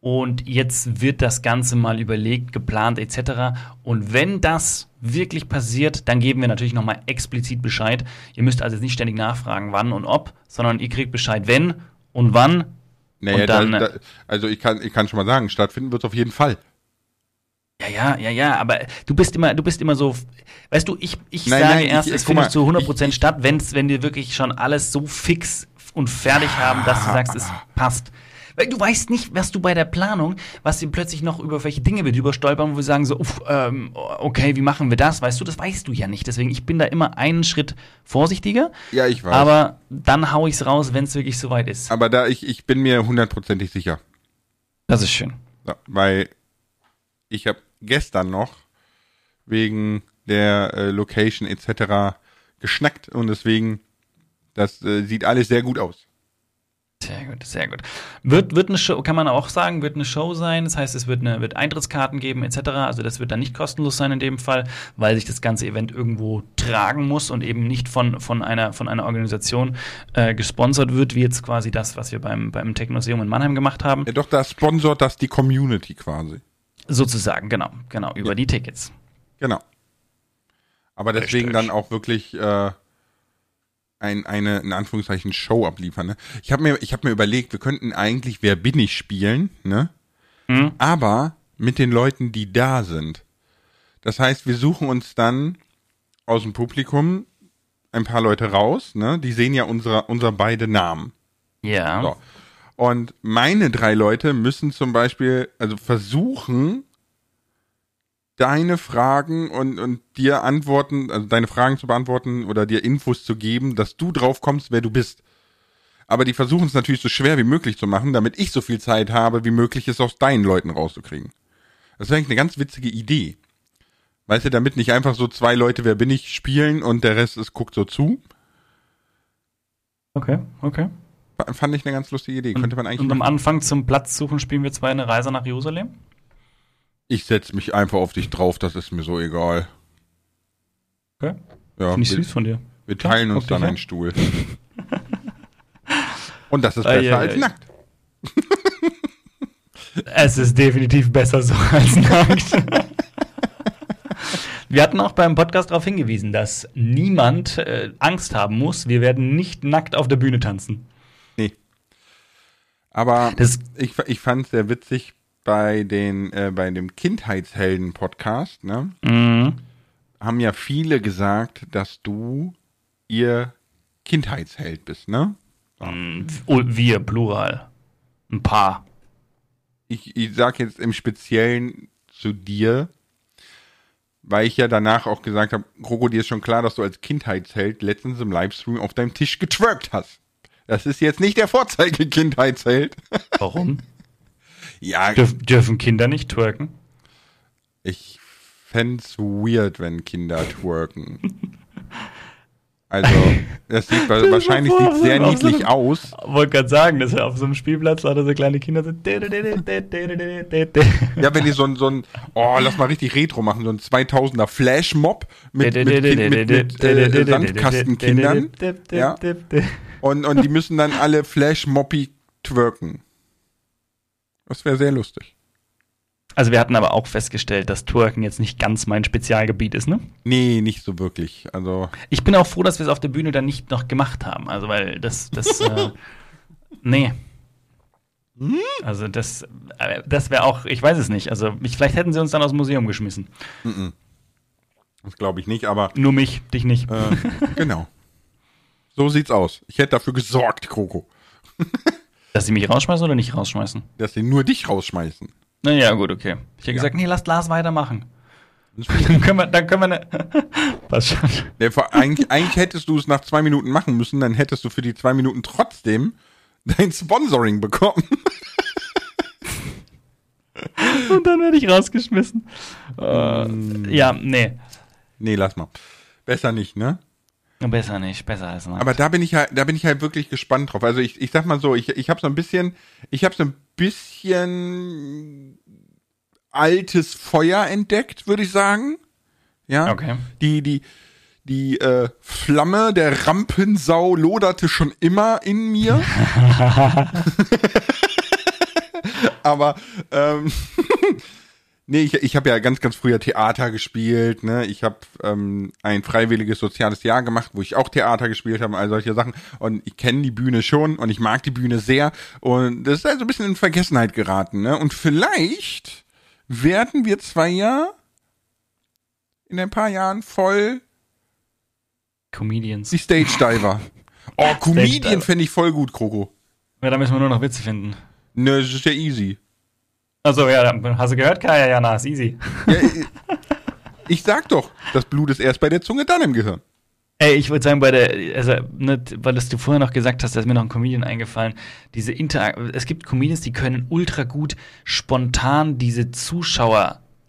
Und jetzt wird das Ganze mal überlegt, geplant etc. Und wenn das wirklich passiert, dann geben wir natürlich nochmal explizit Bescheid. Ihr müsst also nicht ständig nachfragen, wann und ob, sondern ihr kriegt Bescheid, wenn und wann. Naja, und dann, da, da, also ich kann, ich kann schon mal sagen, stattfinden wird es auf jeden Fall. Ja, ja, ja, ja, aber du bist immer, du bist immer so, weißt du, ich, ich Nein, sage nein, erst, ich- es findet mal, zu 100% ich- statt, wenn's, wenn wir wirklich schon alles so fix und fertig haben, dass du sagst, es passt. Weil du weißt nicht, was du bei der Planung, was wir plötzlich noch über welche Dinge wir drüber stolpern, wo wir sagen so, uff, ähm, okay, wie machen wir das? Weißt du, das weißt du ja nicht. Deswegen, ich bin da immer einen Schritt vorsichtiger, Ja, ich weiß. aber dann hau ich's raus, wenn es wirklich soweit ist. Aber da ich, ich bin mir hundertprozentig sicher. Das ist schön. Ja, weil ich habe gestern noch wegen der äh, Location etc. geschnackt und deswegen, das äh, sieht alles sehr gut aus. Sehr gut, sehr gut. Wird, wird eine Show, kann man auch sagen, wird eine Show sein. Das heißt, es wird, eine, wird Eintrittskarten geben, etc. Also das wird dann nicht kostenlos sein in dem Fall, weil sich das ganze Event irgendwo tragen muss und eben nicht von, von, einer, von einer Organisation äh, gesponsert wird, wie jetzt quasi das, was wir beim, beim Technoseum in Mannheim gemacht haben. Ja, doch, da sponsort das die Community quasi. Sozusagen, genau, genau, über die Tickets. Genau. Aber deswegen Richtig. dann auch wirklich äh, ein, eine, in Anführungszeichen, Show abliefern. Ne? Ich habe mir, ich hab mir überlegt, wir könnten eigentlich Wer bin ich spielen, ne? Hm? aber mit den Leuten, die da sind. Das heißt, wir suchen uns dann aus dem Publikum ein paar Leute raus, ne? Die sehen ja unsere, unser beide Namen. Ja. So. Und meine drei Leute müssen zum Beispiel, also versuchen, deine Fragen und, und dir Antworten, also deine Fragen zu beantworten oder dir Infos zu geben, dass du drauf kommst, wer du bist. Aber die versuchen es natürlich so schwer wie möglich zu machen, damit ich so viel Zeit habe, wie möglich es aus deinen Leuten rauszukriegen. Das ist eigentlich eine ganz witzige Idee. Weißt du, damit nicht einfach so zwei Leute, wer bin ich, spielen und der Rest ist, guckt so zu. Okay, okay. Fand ich eine ganz lustige Idee. Könnte man eigentlich Und am. Anfang zum Platz suchen spielen wir zwei eine Reise nach Jerusalem? Ich setz mich einfach auf dich drauf, das ist mir so egal. Okay. Ja, Finde ich wir, süß von dir. wir teilen Ja, uns dann einen. Stuhl. [laughs] Und das ist besser ei, als ei. nackt. [laughs] Es ist definitiv besser so [laughs] als nackt. Wir hatten auch beim Podcast darauf hingewiesen, dass niemand äh, Angst haben muss. Wir werden nicht nackt auf der Bühne tanzen. Aber Das- ich, ich fand sehr witzig bei den, äh, bei dem Kindheitshelden-Podcast, ne? Mhm. Haben ja viele gesagt, dass du ihr Kindheitsheld bist, ne? Mm, oh, Wir, Plural. Ein paar. ich, ich sag jetzt im Speziellen zu dir, weil ich ja danach auch gesagt habe, Kroko, dir ist schon klar, dass du als Kindheitsheld letztens im Livestream auf deinem Tisch getwerkt hast. Das ist jetzt nicht der Vorzeige-Kindheitsheld. Warum? ja, Dürf, dürfen Kinder nicht twerken? ich fänd's weird, wenn Kinder twerken. Also, das sieht dir wahrscheinlich sieht sehr auf so niedlich einem- aus. Wollte gerade sagen, dass er auf so einem Spielplatz lauter so kleine Kinder sind. Ja, wenn die so ein, so ein, oh, lass mal richtig Retro machen, so ein 2000er Flashmob mit, mit, mit, mit, mit äh, Sandkastenkindern. Ja. Und, und die [laughs] müssen dann alle Flash-Moppy twerken. Das wäre sehr lustig. Also wir hatten aber auch festgestellt, dass Twerken jetzt nicht ganz mein Spezialgebiet ist, ne? Nee, nicht so wirklich. Also, Ich bin auch froh, dass wir es auf der Bühne dann nicht noch gemacht haben. Also weil das, das, äh, [laughs] nee. Also das, äh, das wäre auch, ich weiß es nicht. Also ich, vielleicht hätten sie uns dann aus dem Museum geschmissen. das glaube ich nicht, aber Nur mich, dich nicht. äh, genau. [laughs] So sieht's aus. Ich hätte dafür gesorgt, Kroko, [laughs] Dass sie mich rausschmeißen oder nicht rausschmeißen? dass sie nur dich rausschmeißen. Naja, gut, okay. Ich hätte gesagt, nee, lasst Lars weitermachen. dann können wir, dann können wir ne Passt schon. Vor, eigentlich, eigentlich hättest du es nach zwei Minuten machen müssen, dann hättest du für die zwei Minuten trotzdem dein Sponsoring bekommen. [laughs] Und dann werde ich rausgeschmissen. Äh, ja, nee. Nee, lass mal. Besser nicht, ne? Besser nicht, besser als nackt. Aber da bin ich halt, da bin ich halt wirklich gespannt drauf. Also ich, ich sag mal so, ich, ich habe so ein bisschen, ich habe so ein bisschen altes Feuer entdeckt, würde ich sagen. Ja. Okay. Die, die, die äh, Flamme der Rampensau loderte schon immer in mir. [laughs] [laughs] Aber ähm, [laughs] nee, ich, ich habe ja ganz, ganz früher Theater gespielt. Ne? Ich habe ähm, ein freiwilliges soziales Jahr gemacht, wo ich auch Theater gespielt habe, all solche Sachen. Und ich kenne die Bühne schon und ich mag die Bühne sehr. Und das ist also ein bisschen in Vergessenheit geraten. Ne? Und vielleicht werden wir zwei ja in ein paar Jahren voll Comedians. die Stage Diver. [laughs] Oh, Comedian fände ich voll gut, Kroko. Ja, da müssen wir nur noch Witze finden. Ne, das ist ja easy. Also ja, dann- hast du gehört, Kaya? Ja, na, ist easy. Ja, [laughs] ich- ich sag doch, das Blut ist erst bei der Zunge, dann im Gehirn. Ey, ich würde sagen, bei der, also, ne, weil das du vorher noch gesagt hast, da ist mir noch ein Comedian eingefallen. Diese Inter, es gibt Comedians, die können ultra gut spontan diese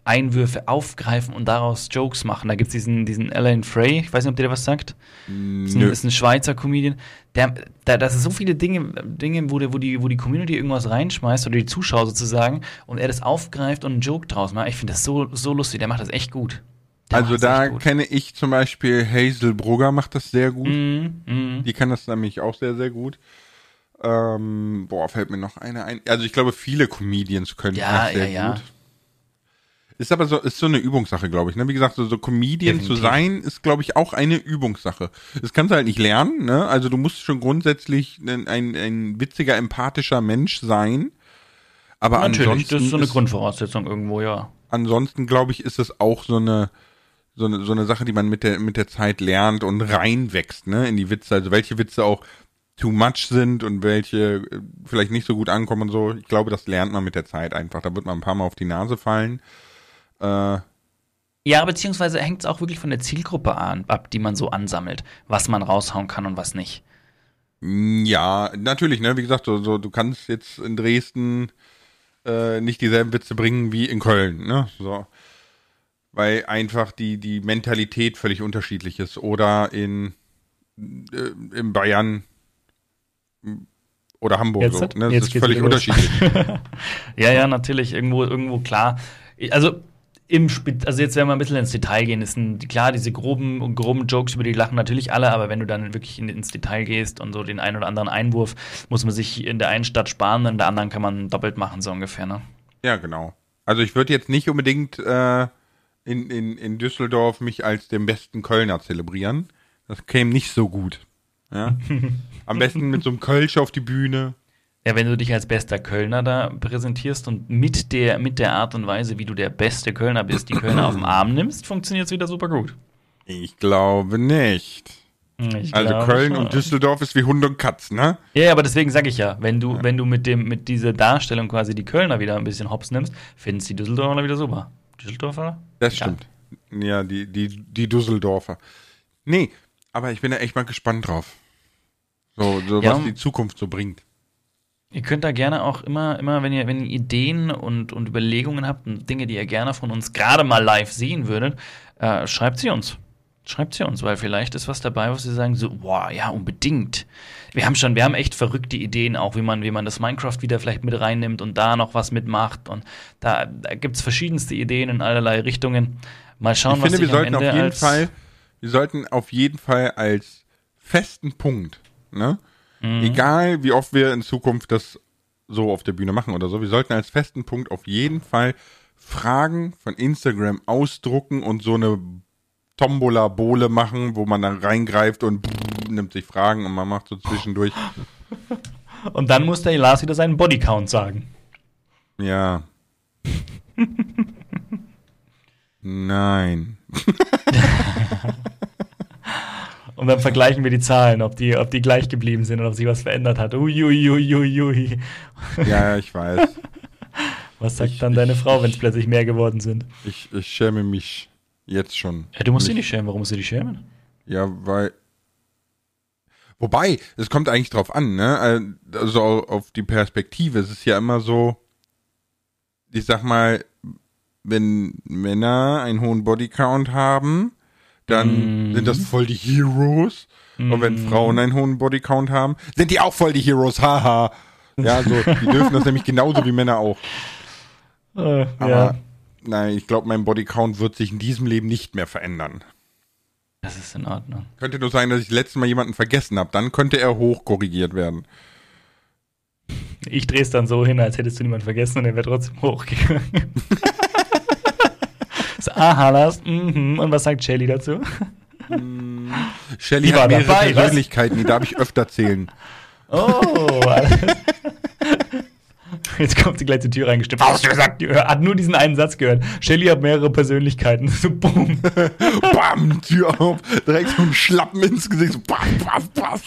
Zuschauer-Einwürfe aufgreifen und daraus Jokes machen. Da gibt's diesen, diesen Alan Frey, ich weiß nicht, ob der was sagt. Ist ein, ist ein Schweizer Comedian. Der, da, das sind so viele Dinge, Dinge wo, der, wo, die, wo die Community irgendwas reinschmeißt oder die Zuschauer sozusagen und er das aufgreift und einen Joke draus macht. Ich finde das so, so lustig. Der macht das echt gut. Der Also das da gut. kenne ich zum Beispiel Hazel Brugger macht das sehr gut. Mhm, mhm. Die kann das nämlich auch sehr, sehr gut. Ähm, boah, fällt mir noch eine ein. Also ich glaube, viele Comedians können Ja, das sehr ja, ja. Ist aber so, ist so eine Übungssache, glaube ich. Ne? Wie gesagt, so, so Comedian zu Definitiv. sein, ist, glaube ich, auch eine Übungssache. Das kannst du halt nicht lernen, ne? Also du musst schon grundsätzlich ein, ein, ein witziger, empathischer Mensch sein. Aber Natürlich, ansonsten das ist so eine ist- Grundvoraussetzung irgendwo, ja. ansonsten glaube ich, ist es auch so eine, so eine, so eine Sache, die man mit der, mit der Zeit lernt und reinwächst, ne, in die Witze. Also welche Witze auch too much sind und welche äh, vielleicht nicht so gut ankommen und so. Ich glaube, das lernt man mit der Zeit einfach. Da wird man ein paar Mal auf die Nase fallen. Äh, Ja, beziehungsweise hängt es auch wirklich von der Zielgruppe an, ab, die man so ansammelt, was man raushauen kann und was nicht. ja, natürlich, ne, wie gesagt, so, so, du kannst jetzt in Dresden äh, nicht dieselben Witze bringen wie in Köln, ne, so. Weil einfach die, die Mentalität völlig unterschiedlich ist. Oder in, äh, in Bayern oder Hamburg so. Ne? Das Jetzt ist völlig unterschiedlich. [laughs] Ja, ja, natürlich, irgendwo, irgendwo klar. Also, im Spe also jetzt, wenn wir ein bisschen ins Detail gehen, ist ein, klar, diese groben, groben Jokes, über die lachen natürlich alle, aber wenn du dann wirklich in, ins Detail gehst und so den einen oder anderen Einwurf, muss man sich in der einen Stadt sparen, in der anderen kann man doppelt machen, so ungefähr, ne? ja, genau. Also ich würde jetzt nicht unbedingt äh, in, in, in Düsseldorf mich als den besten Kölner zelebrieren. Das käme nicht so gut. Ja? [laughs] Am besten mit so einem Kölsch auf die Bühne. Ja, wenn du dich als bester Kölner da präsentierst und mit der, mit der Art und Weise, wie du der beste Kölner bist, die Kölner auf den Arm nimmst, funktioniert es wieder super gut. Ich glaube nicht. Ich Also glaube Köln und Düsseldorf ist wie Hund und Katz, ne? Ja, ja, aber deswegen sage ich ja, wenn du, wenn du mit dem, mit dieser Darstellung quasi die Kölner wieder ein bisschen hops nimmst, findest die Düsseldorfer wieder super. Düsseldorfer? Das Ja. stimmt. Ja, die, die, die Düsseldorfer. Nee, aber ich bin da echt mal gespannt drauf. So, so Ja, was die Zukunft so bringt. Ihr könnt da gerne auch immer, immer, wenn ihr, wenn ihr Ideen und, und Überlegungen habt und Dinge, die ihr gerne von uns gerade mal live sehen würdet, äh, schreibt sie uns. Schreibt sie uns, weil vielleicht ist was dabei, was sie sagen, so, boah, ja, unbedingt. Wir haben schon, wir haben echt verrückte Ideen auch, wie man, wie man das Minecraft wieder vielleicht mit reinnimmt und da noch was mitmacht. Und da, da gibt's verschiedenste Ideen in allerlei Richtungen. Mal schauen, ich was finde, wir sollten auf jeden Fall, wir sollten auf jeden Fall als festen Punkt, ne? Mhm. Egal, wie oft wir in Zukunft das so auf der Bühne machen oder so, wir sollten als festen Punkt auf jeden Fall Fragen von Instagram ausdrucken und so eine Tombola-Bowle machen, wo man dann reingreift und [laughs] nimmt sich Fragen und man macht so zwischendurch. [laughs] Und dann muss der Lars wieder seinen Bodycount sagen. Ja. [laughs] Nein. Und dann vergleichen wir die Zahlen, ob die, ob die gleich geblieben sind oder ob sich was verändert hat. Uiuiuiui. Ja, ja, ich weiß. Was sagt Ich- dann deine ich- Frau, wenn es plötzlich mehr geworden sind? Ich, ich schäme mich jetzt schon. Ja, du musst dich nicht schämen. Warum musst du dich schämen? Ja, weil. Wobei, es kommt eigentlich drauf an, ne? Also auf die Perspektive. Es ist ja immer so, ich sag mal, wenn Männer einen hohen Bodycount haben, dann Mhm. sind das voll die Heroes. Und wenn Mhm. Frauen einen hohen Bodycount haben, sind die auch voll die Heroes, haha. Ja, so, die dürfen das nämlich genauso wie Männer auch. [laughs] Äh, Aber ja. nein, ich glaube, mein Bodycount wird sich in diesem Leben nicht mehr verändern. Das ist in Ordnung. Könnte nur sein, dass ich letztes Mal jemanden vergessen habe. Dann könnte er hochkorrigiert werden. Ich drehe es dann so hin, als hättest du niemand vergessen und er wäre trotzdem hochgegangen. [laughs] so, aha, Lars. Mhm. Und was sagt Shelly dazu? Shelly Die war hat mehrere dabei, was? Persönlichkeiten, die darf ich öfter zählen. Oh. Jetzt kommt sie gleich zur Tür reingestippt. Was hast du gesagt? Die hat nur diesen einen Satz gehört. Shelly hat mehrere Persönlichkeiten. [laughs] So, boom. [laughs] Bam, Tür auf, direkt so ein Schlappen ins Gesicht, so bam, bam, bam.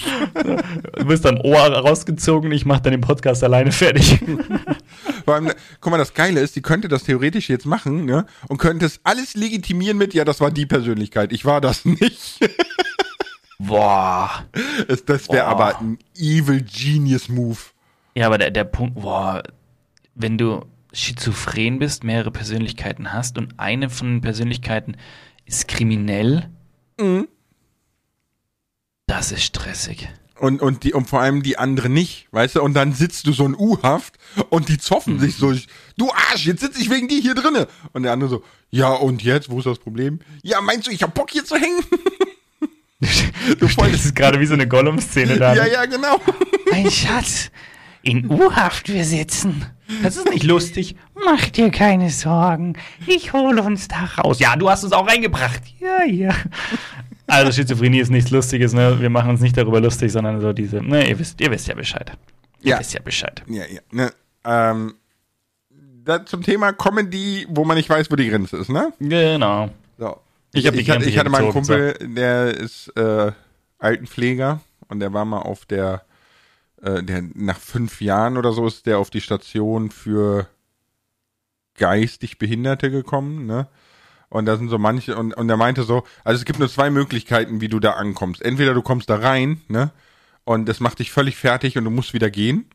Du wirst am Ohr rausgezogen. Ich mach dann den Podcast alleine fertig. [laughs] Vor allem, guck mal, das Geile ist, die könnte das theoretisch jetzt machen, ne? Und könnte es alles legitimieren mit, ja, das war die Persönlichkeit, ich war das nicht. Boah. Das, das wäre aber ein evil genius Move. Ja, aber der, der Punkt, boah, wenn du schizophren bist, mehrere Persönlichkeiten hast und eine von den Persönlichkeiten ist kriminell, Mhm. das ist stressig. Und, und, die, und vor allem die andere nicht, weißt du? Und dann sitzt du so in U-Haft und die zoffen sich so, du Arsch, jetzt sitze ich wegen dir hier drinne. Und der andere so, ja und jetzt, wo ist das Problem? Ja, meinst du, ich hab Bock hier zu hängen? [laughs] Du stellst es gerade wie so eine Gollum-Szene da. ja, ja, genau. Mein Schatz, in U-Haft wir sitzen. Das ist nicht lustig. Mach dir keine Sorgen. Ich hole uns da raus. Ja, du hast uns auch reingebracht. Ja, ja. Also Schizophrenie ist nichts Lustiges, ne? Wir machen uns nicht darüber lustig, sondern so diese, ne, ihr wisst, ihr wisst ja Bescheid. Ihr Ja. wisst ja Bescheid. Ja, ja. Ne, ähm, da zum Thema Comedy, wo man nicht weiß, wo die Grenze ist, ne? Genau. So. Ich die ich, hatte, ich hatte mal einen Kumpel, der ist äh, Altenpfleger und der war mal auf der, äh, der nach fünf Jahren oder so ist der auf die Station für geistig Behinderte gekommen, ne? Und da sind so manche, und, und er meinte so, also es gibt nur zwei Möglichkeiten, wie du da ankommst. Entweder du kommst da rein, ne? Und das macht dich völlig fertig und du musst wieder gehen.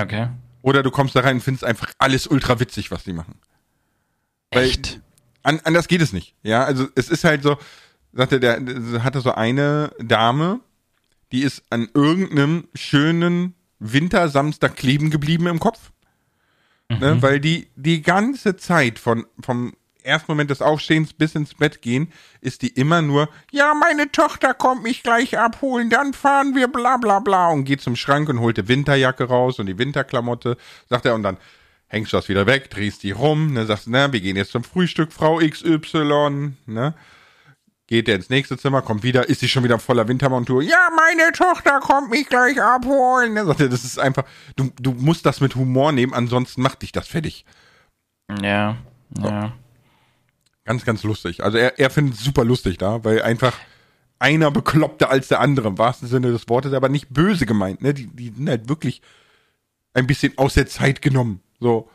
Okay. Oder du kommst da rein und findest einfach alles ultra witzig, was die machen. Weil- Echt? An, anders geht es nicht. Ja, also es ist halt so, sagte der hatte so eine Dame, die ist an irgendeinem schönen Wintersamstag kleben geblieben im Kopf. Ne, weil die die ganze Zeit von vom ersten Moment des Aufstehens bis ins Bett gehen, ist die immer nur, ja, meine Tochter kommt mich gleich abholen, dann fahren wir bla bla bla und geht zum Schrank und holt die Winterjacke raus und die Winterklamotte, sagt er, und dann hängst du das wieder weg, drehst die rum, ne, sagst, na, wir gehen jetzt zum Frühstück, Frau XY, ne? Geht der ins nächste Zimmer, kommt wieder, ist sie schon wieder voller Wintermontur. Ja, meine Tochter kommt mich gleich abholen. Ne? Sagt er, das ist einfach, du, du musst das mit Humor nehmen, ansonsten macht dich das fertig. Ja. Ja. Ganz, ganz lustig. Also er, er findet es super lustig da, weil einfach einer bekloppter als der andere, im wahrsten Sinne des Wortes, aber nicht böse gemeint. Ne? Die, die sind halt wirklich ein bisschen aus der Zeit genommen. So,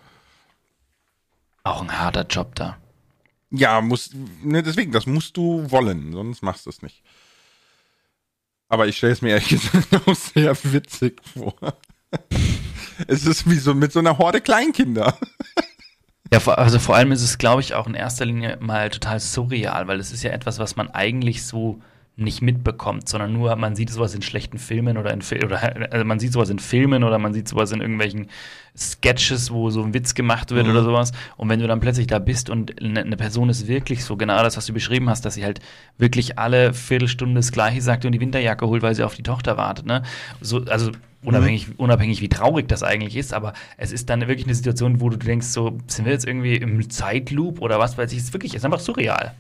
Auch ein harter Job da. Ja, muss, ne, deswegen, das musst du wollen, sonst machst du es nicht. Aber ich stelle es mir ehrlich gesagt [laughs] auch sehr witzig vor. es ist wie so mit so einer Horde Kleinkinder. Ja, also vor allem ist es, glaube ich, auch in erster Linie mal total surreal, weil es ist ja etwas, was man eigentlich so nicht mitbekommt, sondern nur man sieht sowas in schlechten Filmen oder in Fil oder also man sieht sowas in Filmen oder man sieht sowas in irgendwelchen Sketches, wo so ein Witz gemacht wird Mhm. oder sowas. Und wenn du dann plötzlich da bist und eine eine Person ist wirklich so genau das, was du beschrieben hast, dass sie halt wirklich alle Viertelstunde das Gleiche sagt und die Winterjacke holt, weil sie auf die Tochter wartet, ne? So, also unabhängig, unabhängig wie traurig das eigentlich ist, aber es ist dann wirklich eine Situation, wo du denkst, so, sind wir jetzt irgendwie im Zeitloop oder was weiß ich, es ist wirklich, es ist einfach surreal.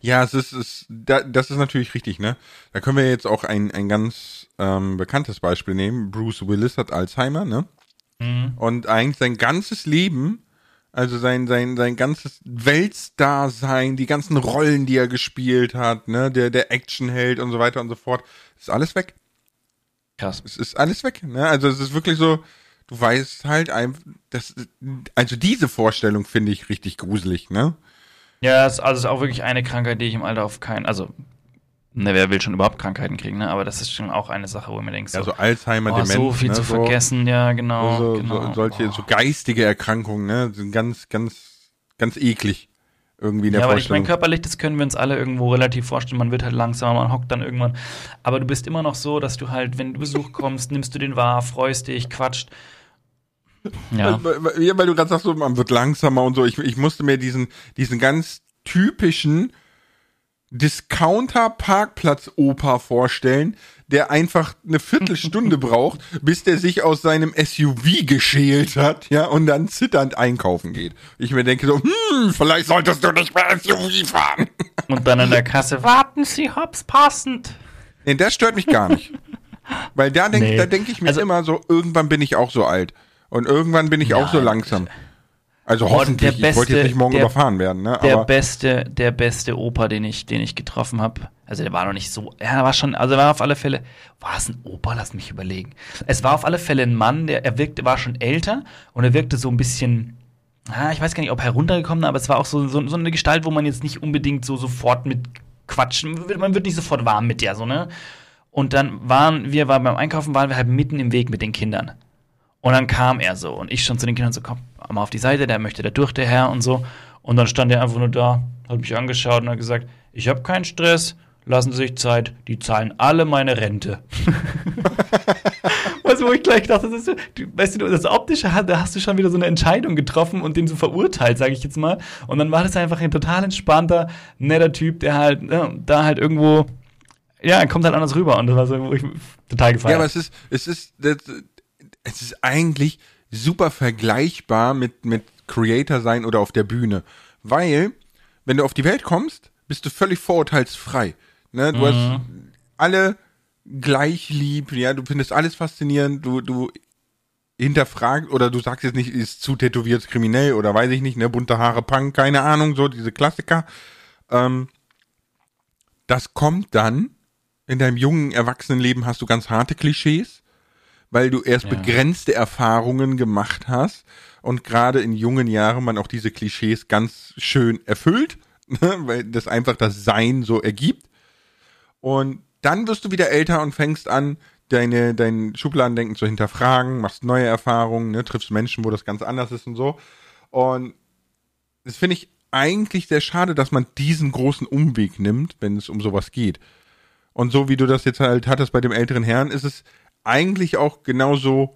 Ja, es ist, es, da, das ist natürlich richtig, ne? Da können wir jetzt auch ein, ein ganz ähm, bekanntes Beispiel nehmen. Bruce Willis hat Alzheimer, ne? Und eigentlich sein ganzes Leben, also sein, sein, sein ganzes Weltstar-Sein, die ganzen Rollen, die er gespielt hat, ne, der, der Actionheld und so weiter und so fort, ist alles weg. Krass. Es ist alles weg, ne? Also es ist wirklich so, du weißt halt einfach, das, also diese Vorstellung finde ich richtig gruselig, ne? Ja, es, also es ist auch wirklich eine Krankheit, die ich im Alter auf keinen, also, ne, wer will schon überhaupt Krankheiten kriegen, ne? Aber das ist schon auch eine Sache, wo man denkt, so, Also Alzheimer, oh, Demenz, so viel ne? zu so, vergessen, ja, genau. so, genau. so, solche, so geistige Erkrankungen, ne? Sind ganz, ganz, ganz eklig. Irgendwie in der Ja, aber ich meine, Vorstellung. körperlich, das können wir uns alle irgendwo relativ vorstellen. Man wird halt langsamer, man hockt dann irgendwann. Aber du bist immer noch so, dass du halt, wenn du Besuch kommst, nimmst du den wahr, freust dich, quatscht. Ja. Weil, weil, weil du gerade sagst, so, man wird langsamer und so. Ich, ich musste mir diesen, diesen ganz typischen Discounter-Parkplatz-Opa vorstellen, der einfach eine Viertelstunde [laughs] braucht, bis der sich aus seinem SUV geschält hat, ja, und dann zitternd einkaufen geht. Ich mir denke so, hm, vielleicht solltest du nicht mehr SUV fahren. [laughs] Und dann an der Kasse, warten Sie, hops, passend. Nee, das stört mich gar nicht. [laughs] Weil da denke Nee. da denk ich mir Also- immer so, irgendwann bin ich auch so alt. Und irgendwann bin ich auch so langsam. Also hoffentlich, der ich wollte jetzt beste- nicht morgen der- überfahren werden, ne? Der beste, der beste Opa, den ich, den ich getroffen habe. Also der war noch nicht so, ja, er war schon, also er war auf alle Fälle, war es ein Opa? Lass mich überlegen. Es war auf alle Fälle ein Mann, der, er wirkte, war schon älter und er wirkte so ein bisschen, ah, ich weiß gar nicht, ob heruntergekommen, aber es war auch so, so, so eine Gestalt, wo man jetzt nicht unbedingt so sofort mit quatschen, man wird nicht sofort warm mit der, so, ne? Und dann waren wir, war beim Einkaufen, waren wir halt mitten im Weg mit den Kindern. Und dann kam er so und ich schon zu den Kindern so, komm, mal auf die Seite, der möchte da durch, der Herr und so. Und dann stand er einfach nur da, hat mich angeschaut und hat gesagt, ich habe keinen Stress, lassen Sie sich Zeit, die zahlen alle meine Rente. [laughs] weißt du, wo ich gleich dachte, das ist so, du, weißt du, das Optische, hat- da hast du schon wieder so eine Entscheidung getroffen und den so verurteilt, sage ich jetzt mal. Und dann war das einfach ein total entspannter, netter Typ, der halt ja, da halt irgendwo, ja, er kommt halt anders rüber und das war so, wo ich total gefallen Ja, aber es ist, es ist, das, es ist eigentlich super vergleichbar mit, mit Creator sein oder auf der Bühne. Weil, wenn du auf die Welt kommst, bist du völlig vorurteilsfrei. Ne? Du hast alle gleich lieb, ja, du findest alles faszinierend, du, du hinterfragst oder du sagst jetzt nicht, ist zu tätowiert kriminell oder weiß ich nicht, ne, bunte Haare, Punk, keine Ahnung, so diese Klassiker. Ähm, das kommt dann, in deinem jungen Erwachsenenleben hast du ganz harte Klischees, weil du erst Ja. begrenzte Erfahrungen gemacht hast und gerade in jungen Jahren man auch diese Klischees ganz schön erfüllt, [laughs] ne, weil das einfach das Sein so ergibt. Und dann wirst du wieder älter und fängst an, deine, dein Schubladendenken zu hinterfragen, machst neue Erfahrungen, ne, triffst Menschen, wo das ganz anders ist und so. Und das finde ich eigentlich sehr schade, dass man diesen großen Umweg nimmt, wenn es um sowas geht. Und so wie du das jetzt halt hattest bei dem älteren Herrn, ist es eigentlich auch genauso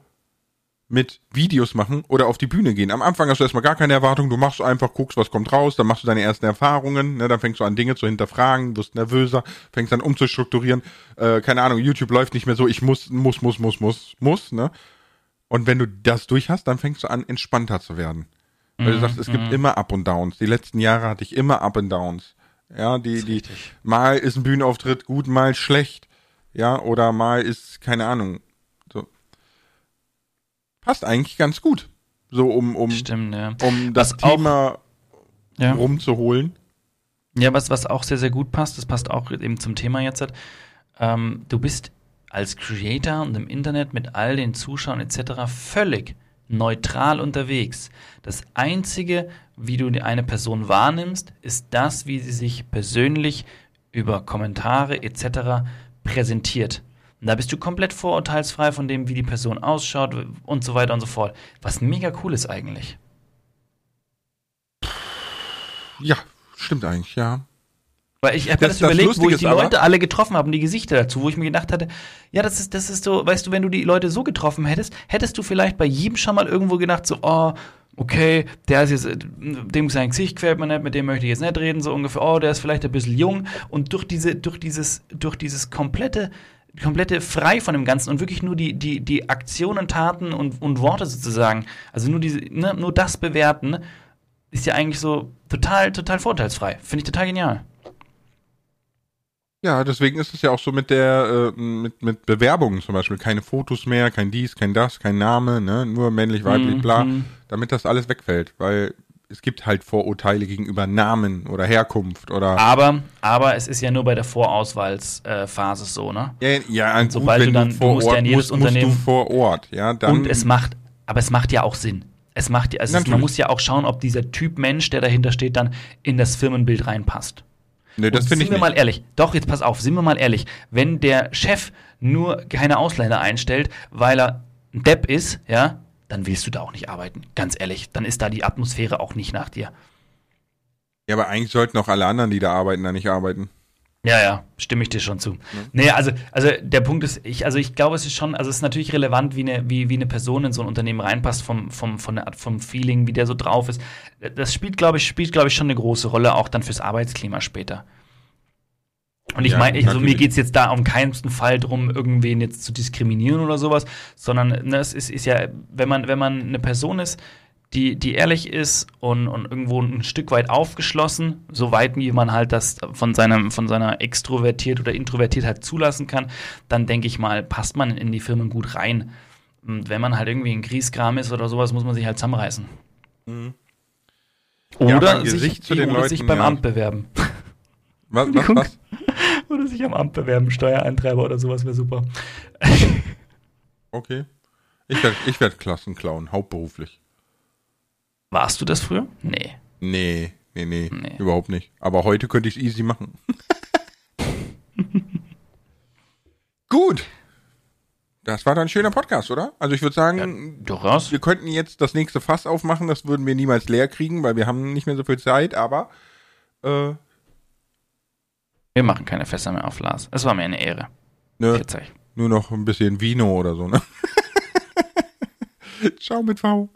mit Videos machen oder auf die Bühne gehen. Am Anfang hast du erstmal gar keine Erwartung, du machst einfach, guckst, was kommt raus, dann machst du deine ersten Erfahrungen, ne, dann fängst du an, Dinge zu hinterfragen, wirst nervöser, fängst an umzustrukturieren, äh, keine Ahnung, YouTube läuft nicht mehr so, ich muss, muss, muss, muss, muss, muss, ne? Und wenn du das durch hast, dann fängst du an, entspannter zu werden. Weil du sagst, es gibt immer Up und Downs. Die letzten Jahre hatte ich immer Up und Downs. Ja, die, die, mal ist ein Bühnenauftritt gut, mal schlecht. Ja, oder mal ist, keine Ahnung. So. Passt eigentlich ganz gut. So, um, um, Stimmt, ja. um das Was auch- Thema ja. rumzuholen. Ja, was, was auch sehr, sehr gut passt, das passt auch eben zum Thema jetzt. Ähm, du bist als Creator und im Internet mit all den Zuschauern etc. völlig neutral unterwegs. Das Einzige, wie du eine Person wahrnimmst, ist das, wie sie sich persönlich über Kommentare etc. präsentiert. Und da bist du komplett vorurteilsfrei von dem, wie die Person ausschaut und so weiter und so fort. Was mega cool ist eigentlich. Ja, stimmt eigentlich, ja. Weil ich habe mir Das- das, das überlegt, wo Lustige ich die Leute alle getroffen habe und die Gesichter dazu, wo ich mir gedacht hatte, ja, das ist, das ist so, weißt du, wenn du die Leute so getroffen hättest, hättest du vielleicht bei jedem schon mal irgendwo gedacht, so, oh, okay, der ist jetzt, äh, dem sein Gesicht gefällt mir nicht, mit dem möchte ich jetzt nicht reden, so ungefähr, oh, der ist vielleicht ein bisschen jung und durch diese, durch dieses, durch dieses komplette, komplette frei von dem Ganzen und wirklich nur die, die, die Aktionen, Taten und, und Worte sozusagen, also nur diese, ne, nur das bewerten, ist ja eigentlich so total, total vorteilsfrei. Finde ich total genial. Ja, deswegen ist es ja auch so mit der, äh, mit, mit Bewerbungen zum Beispiel. Keine Fotos mehr, kein dies, kein das, kein Name, ne? Nur männlich, weiblich, bla. Mhm. Damit das alles wegfällt. Weil es gibt halt Vorurteile gegenüber Namen oder Herkunft oder. Aber, aber es ist ja nur bei der Vorauswahlsphase so, ne? Ja, ja gut, sobald du dann- du vor musst ja Ort in jedes musst, musst du Unternehmen- vor Ort, ja, dann. Und es macht, aber es macht ja auch Sinn. Es macht ja, also es, man muss ja auch schauen, ob dieser Typ Mensch, der dahinter steht, dann in das Firmenbild reinpasst. Nee, das finde ich sind wir nicht. mal ehrlich. Doch, jetzt pass auf, sind wir mal ehrlich. Wenn der Chef nur keine Ausländer einstellt, weil er ein Depp ist, ja, dann willst du da auch nicht arbeiten. Ganz ehrlich. Dann ist da die Atmosphäre auch nicht nach dir. Ja, aber eigentlich sollten auch alle anderen, die da arbeiten, da nicht arbeiten. Ja, ja, stimme ich dir schon zu. Nee, also, also der Punkt ist, ich, also ich glaube, es ist schon, also es ist natürlich relevant, wie eine, wie, wie eine Person in so ein Unternehmen reinpasst, vom, vom, von der Art, vom Feeling, wie der so drauf ist. Das spielt, glaube ich, spielt, glaube ich, schon eine große Rolle, auch dann fürs Arbeitsklima später. Und ich Ja, meine, also mir natürlich. geht es jetzt da um keinen Fall drum, irgendwen jetzt zu diskriminieren oder sowas, sondern ne, es ist, ist ja, wenn man, wenn man eine Person ist, die, die ehrlich ist und, und irgendwo ein Stück weit aufgeschlossen, so weit wie man halt das von, seinem, von seiner Extrovertiert oder Introvertiertheit zulassen kann, dann denke ich mal, passt man in die Firmen gut rein. Und wenn man halt irgendwie ein Grießkram ist oder sowas, muss man sich halt zusammenreißen. Mhm. Ja, Oder, Gesicht sich, zu den oder Leuten, sich beim ja. Amt bewerben. Was, was, was? Oder sich am Amt bewerben, Steuereintreiber oder sowas wäre super. Okay. Ich werde ich werd Klassenclown, hauptberuflich. Warst du das früher? Nee. Nee, nee, nee, Nee. überhaupt nicht. Aber heute könnte ich es easy machen. [laughs] Gut. Das war dann ein schöner Podcast, oder? Also ich würde sagen, Durchaus. wir könnten jetzt das nächste Fass aufmachen. Das würden wir niemals leer kriegen, weil wir haben nicht mehr so viel Zeit. Aber äh, Wir machen keine Fässer mehr auf, Lars. Es war mir eine Ehre. ne, nur noch ein bisschen Vino oder so. Ne? [laughs] Ciao mit V.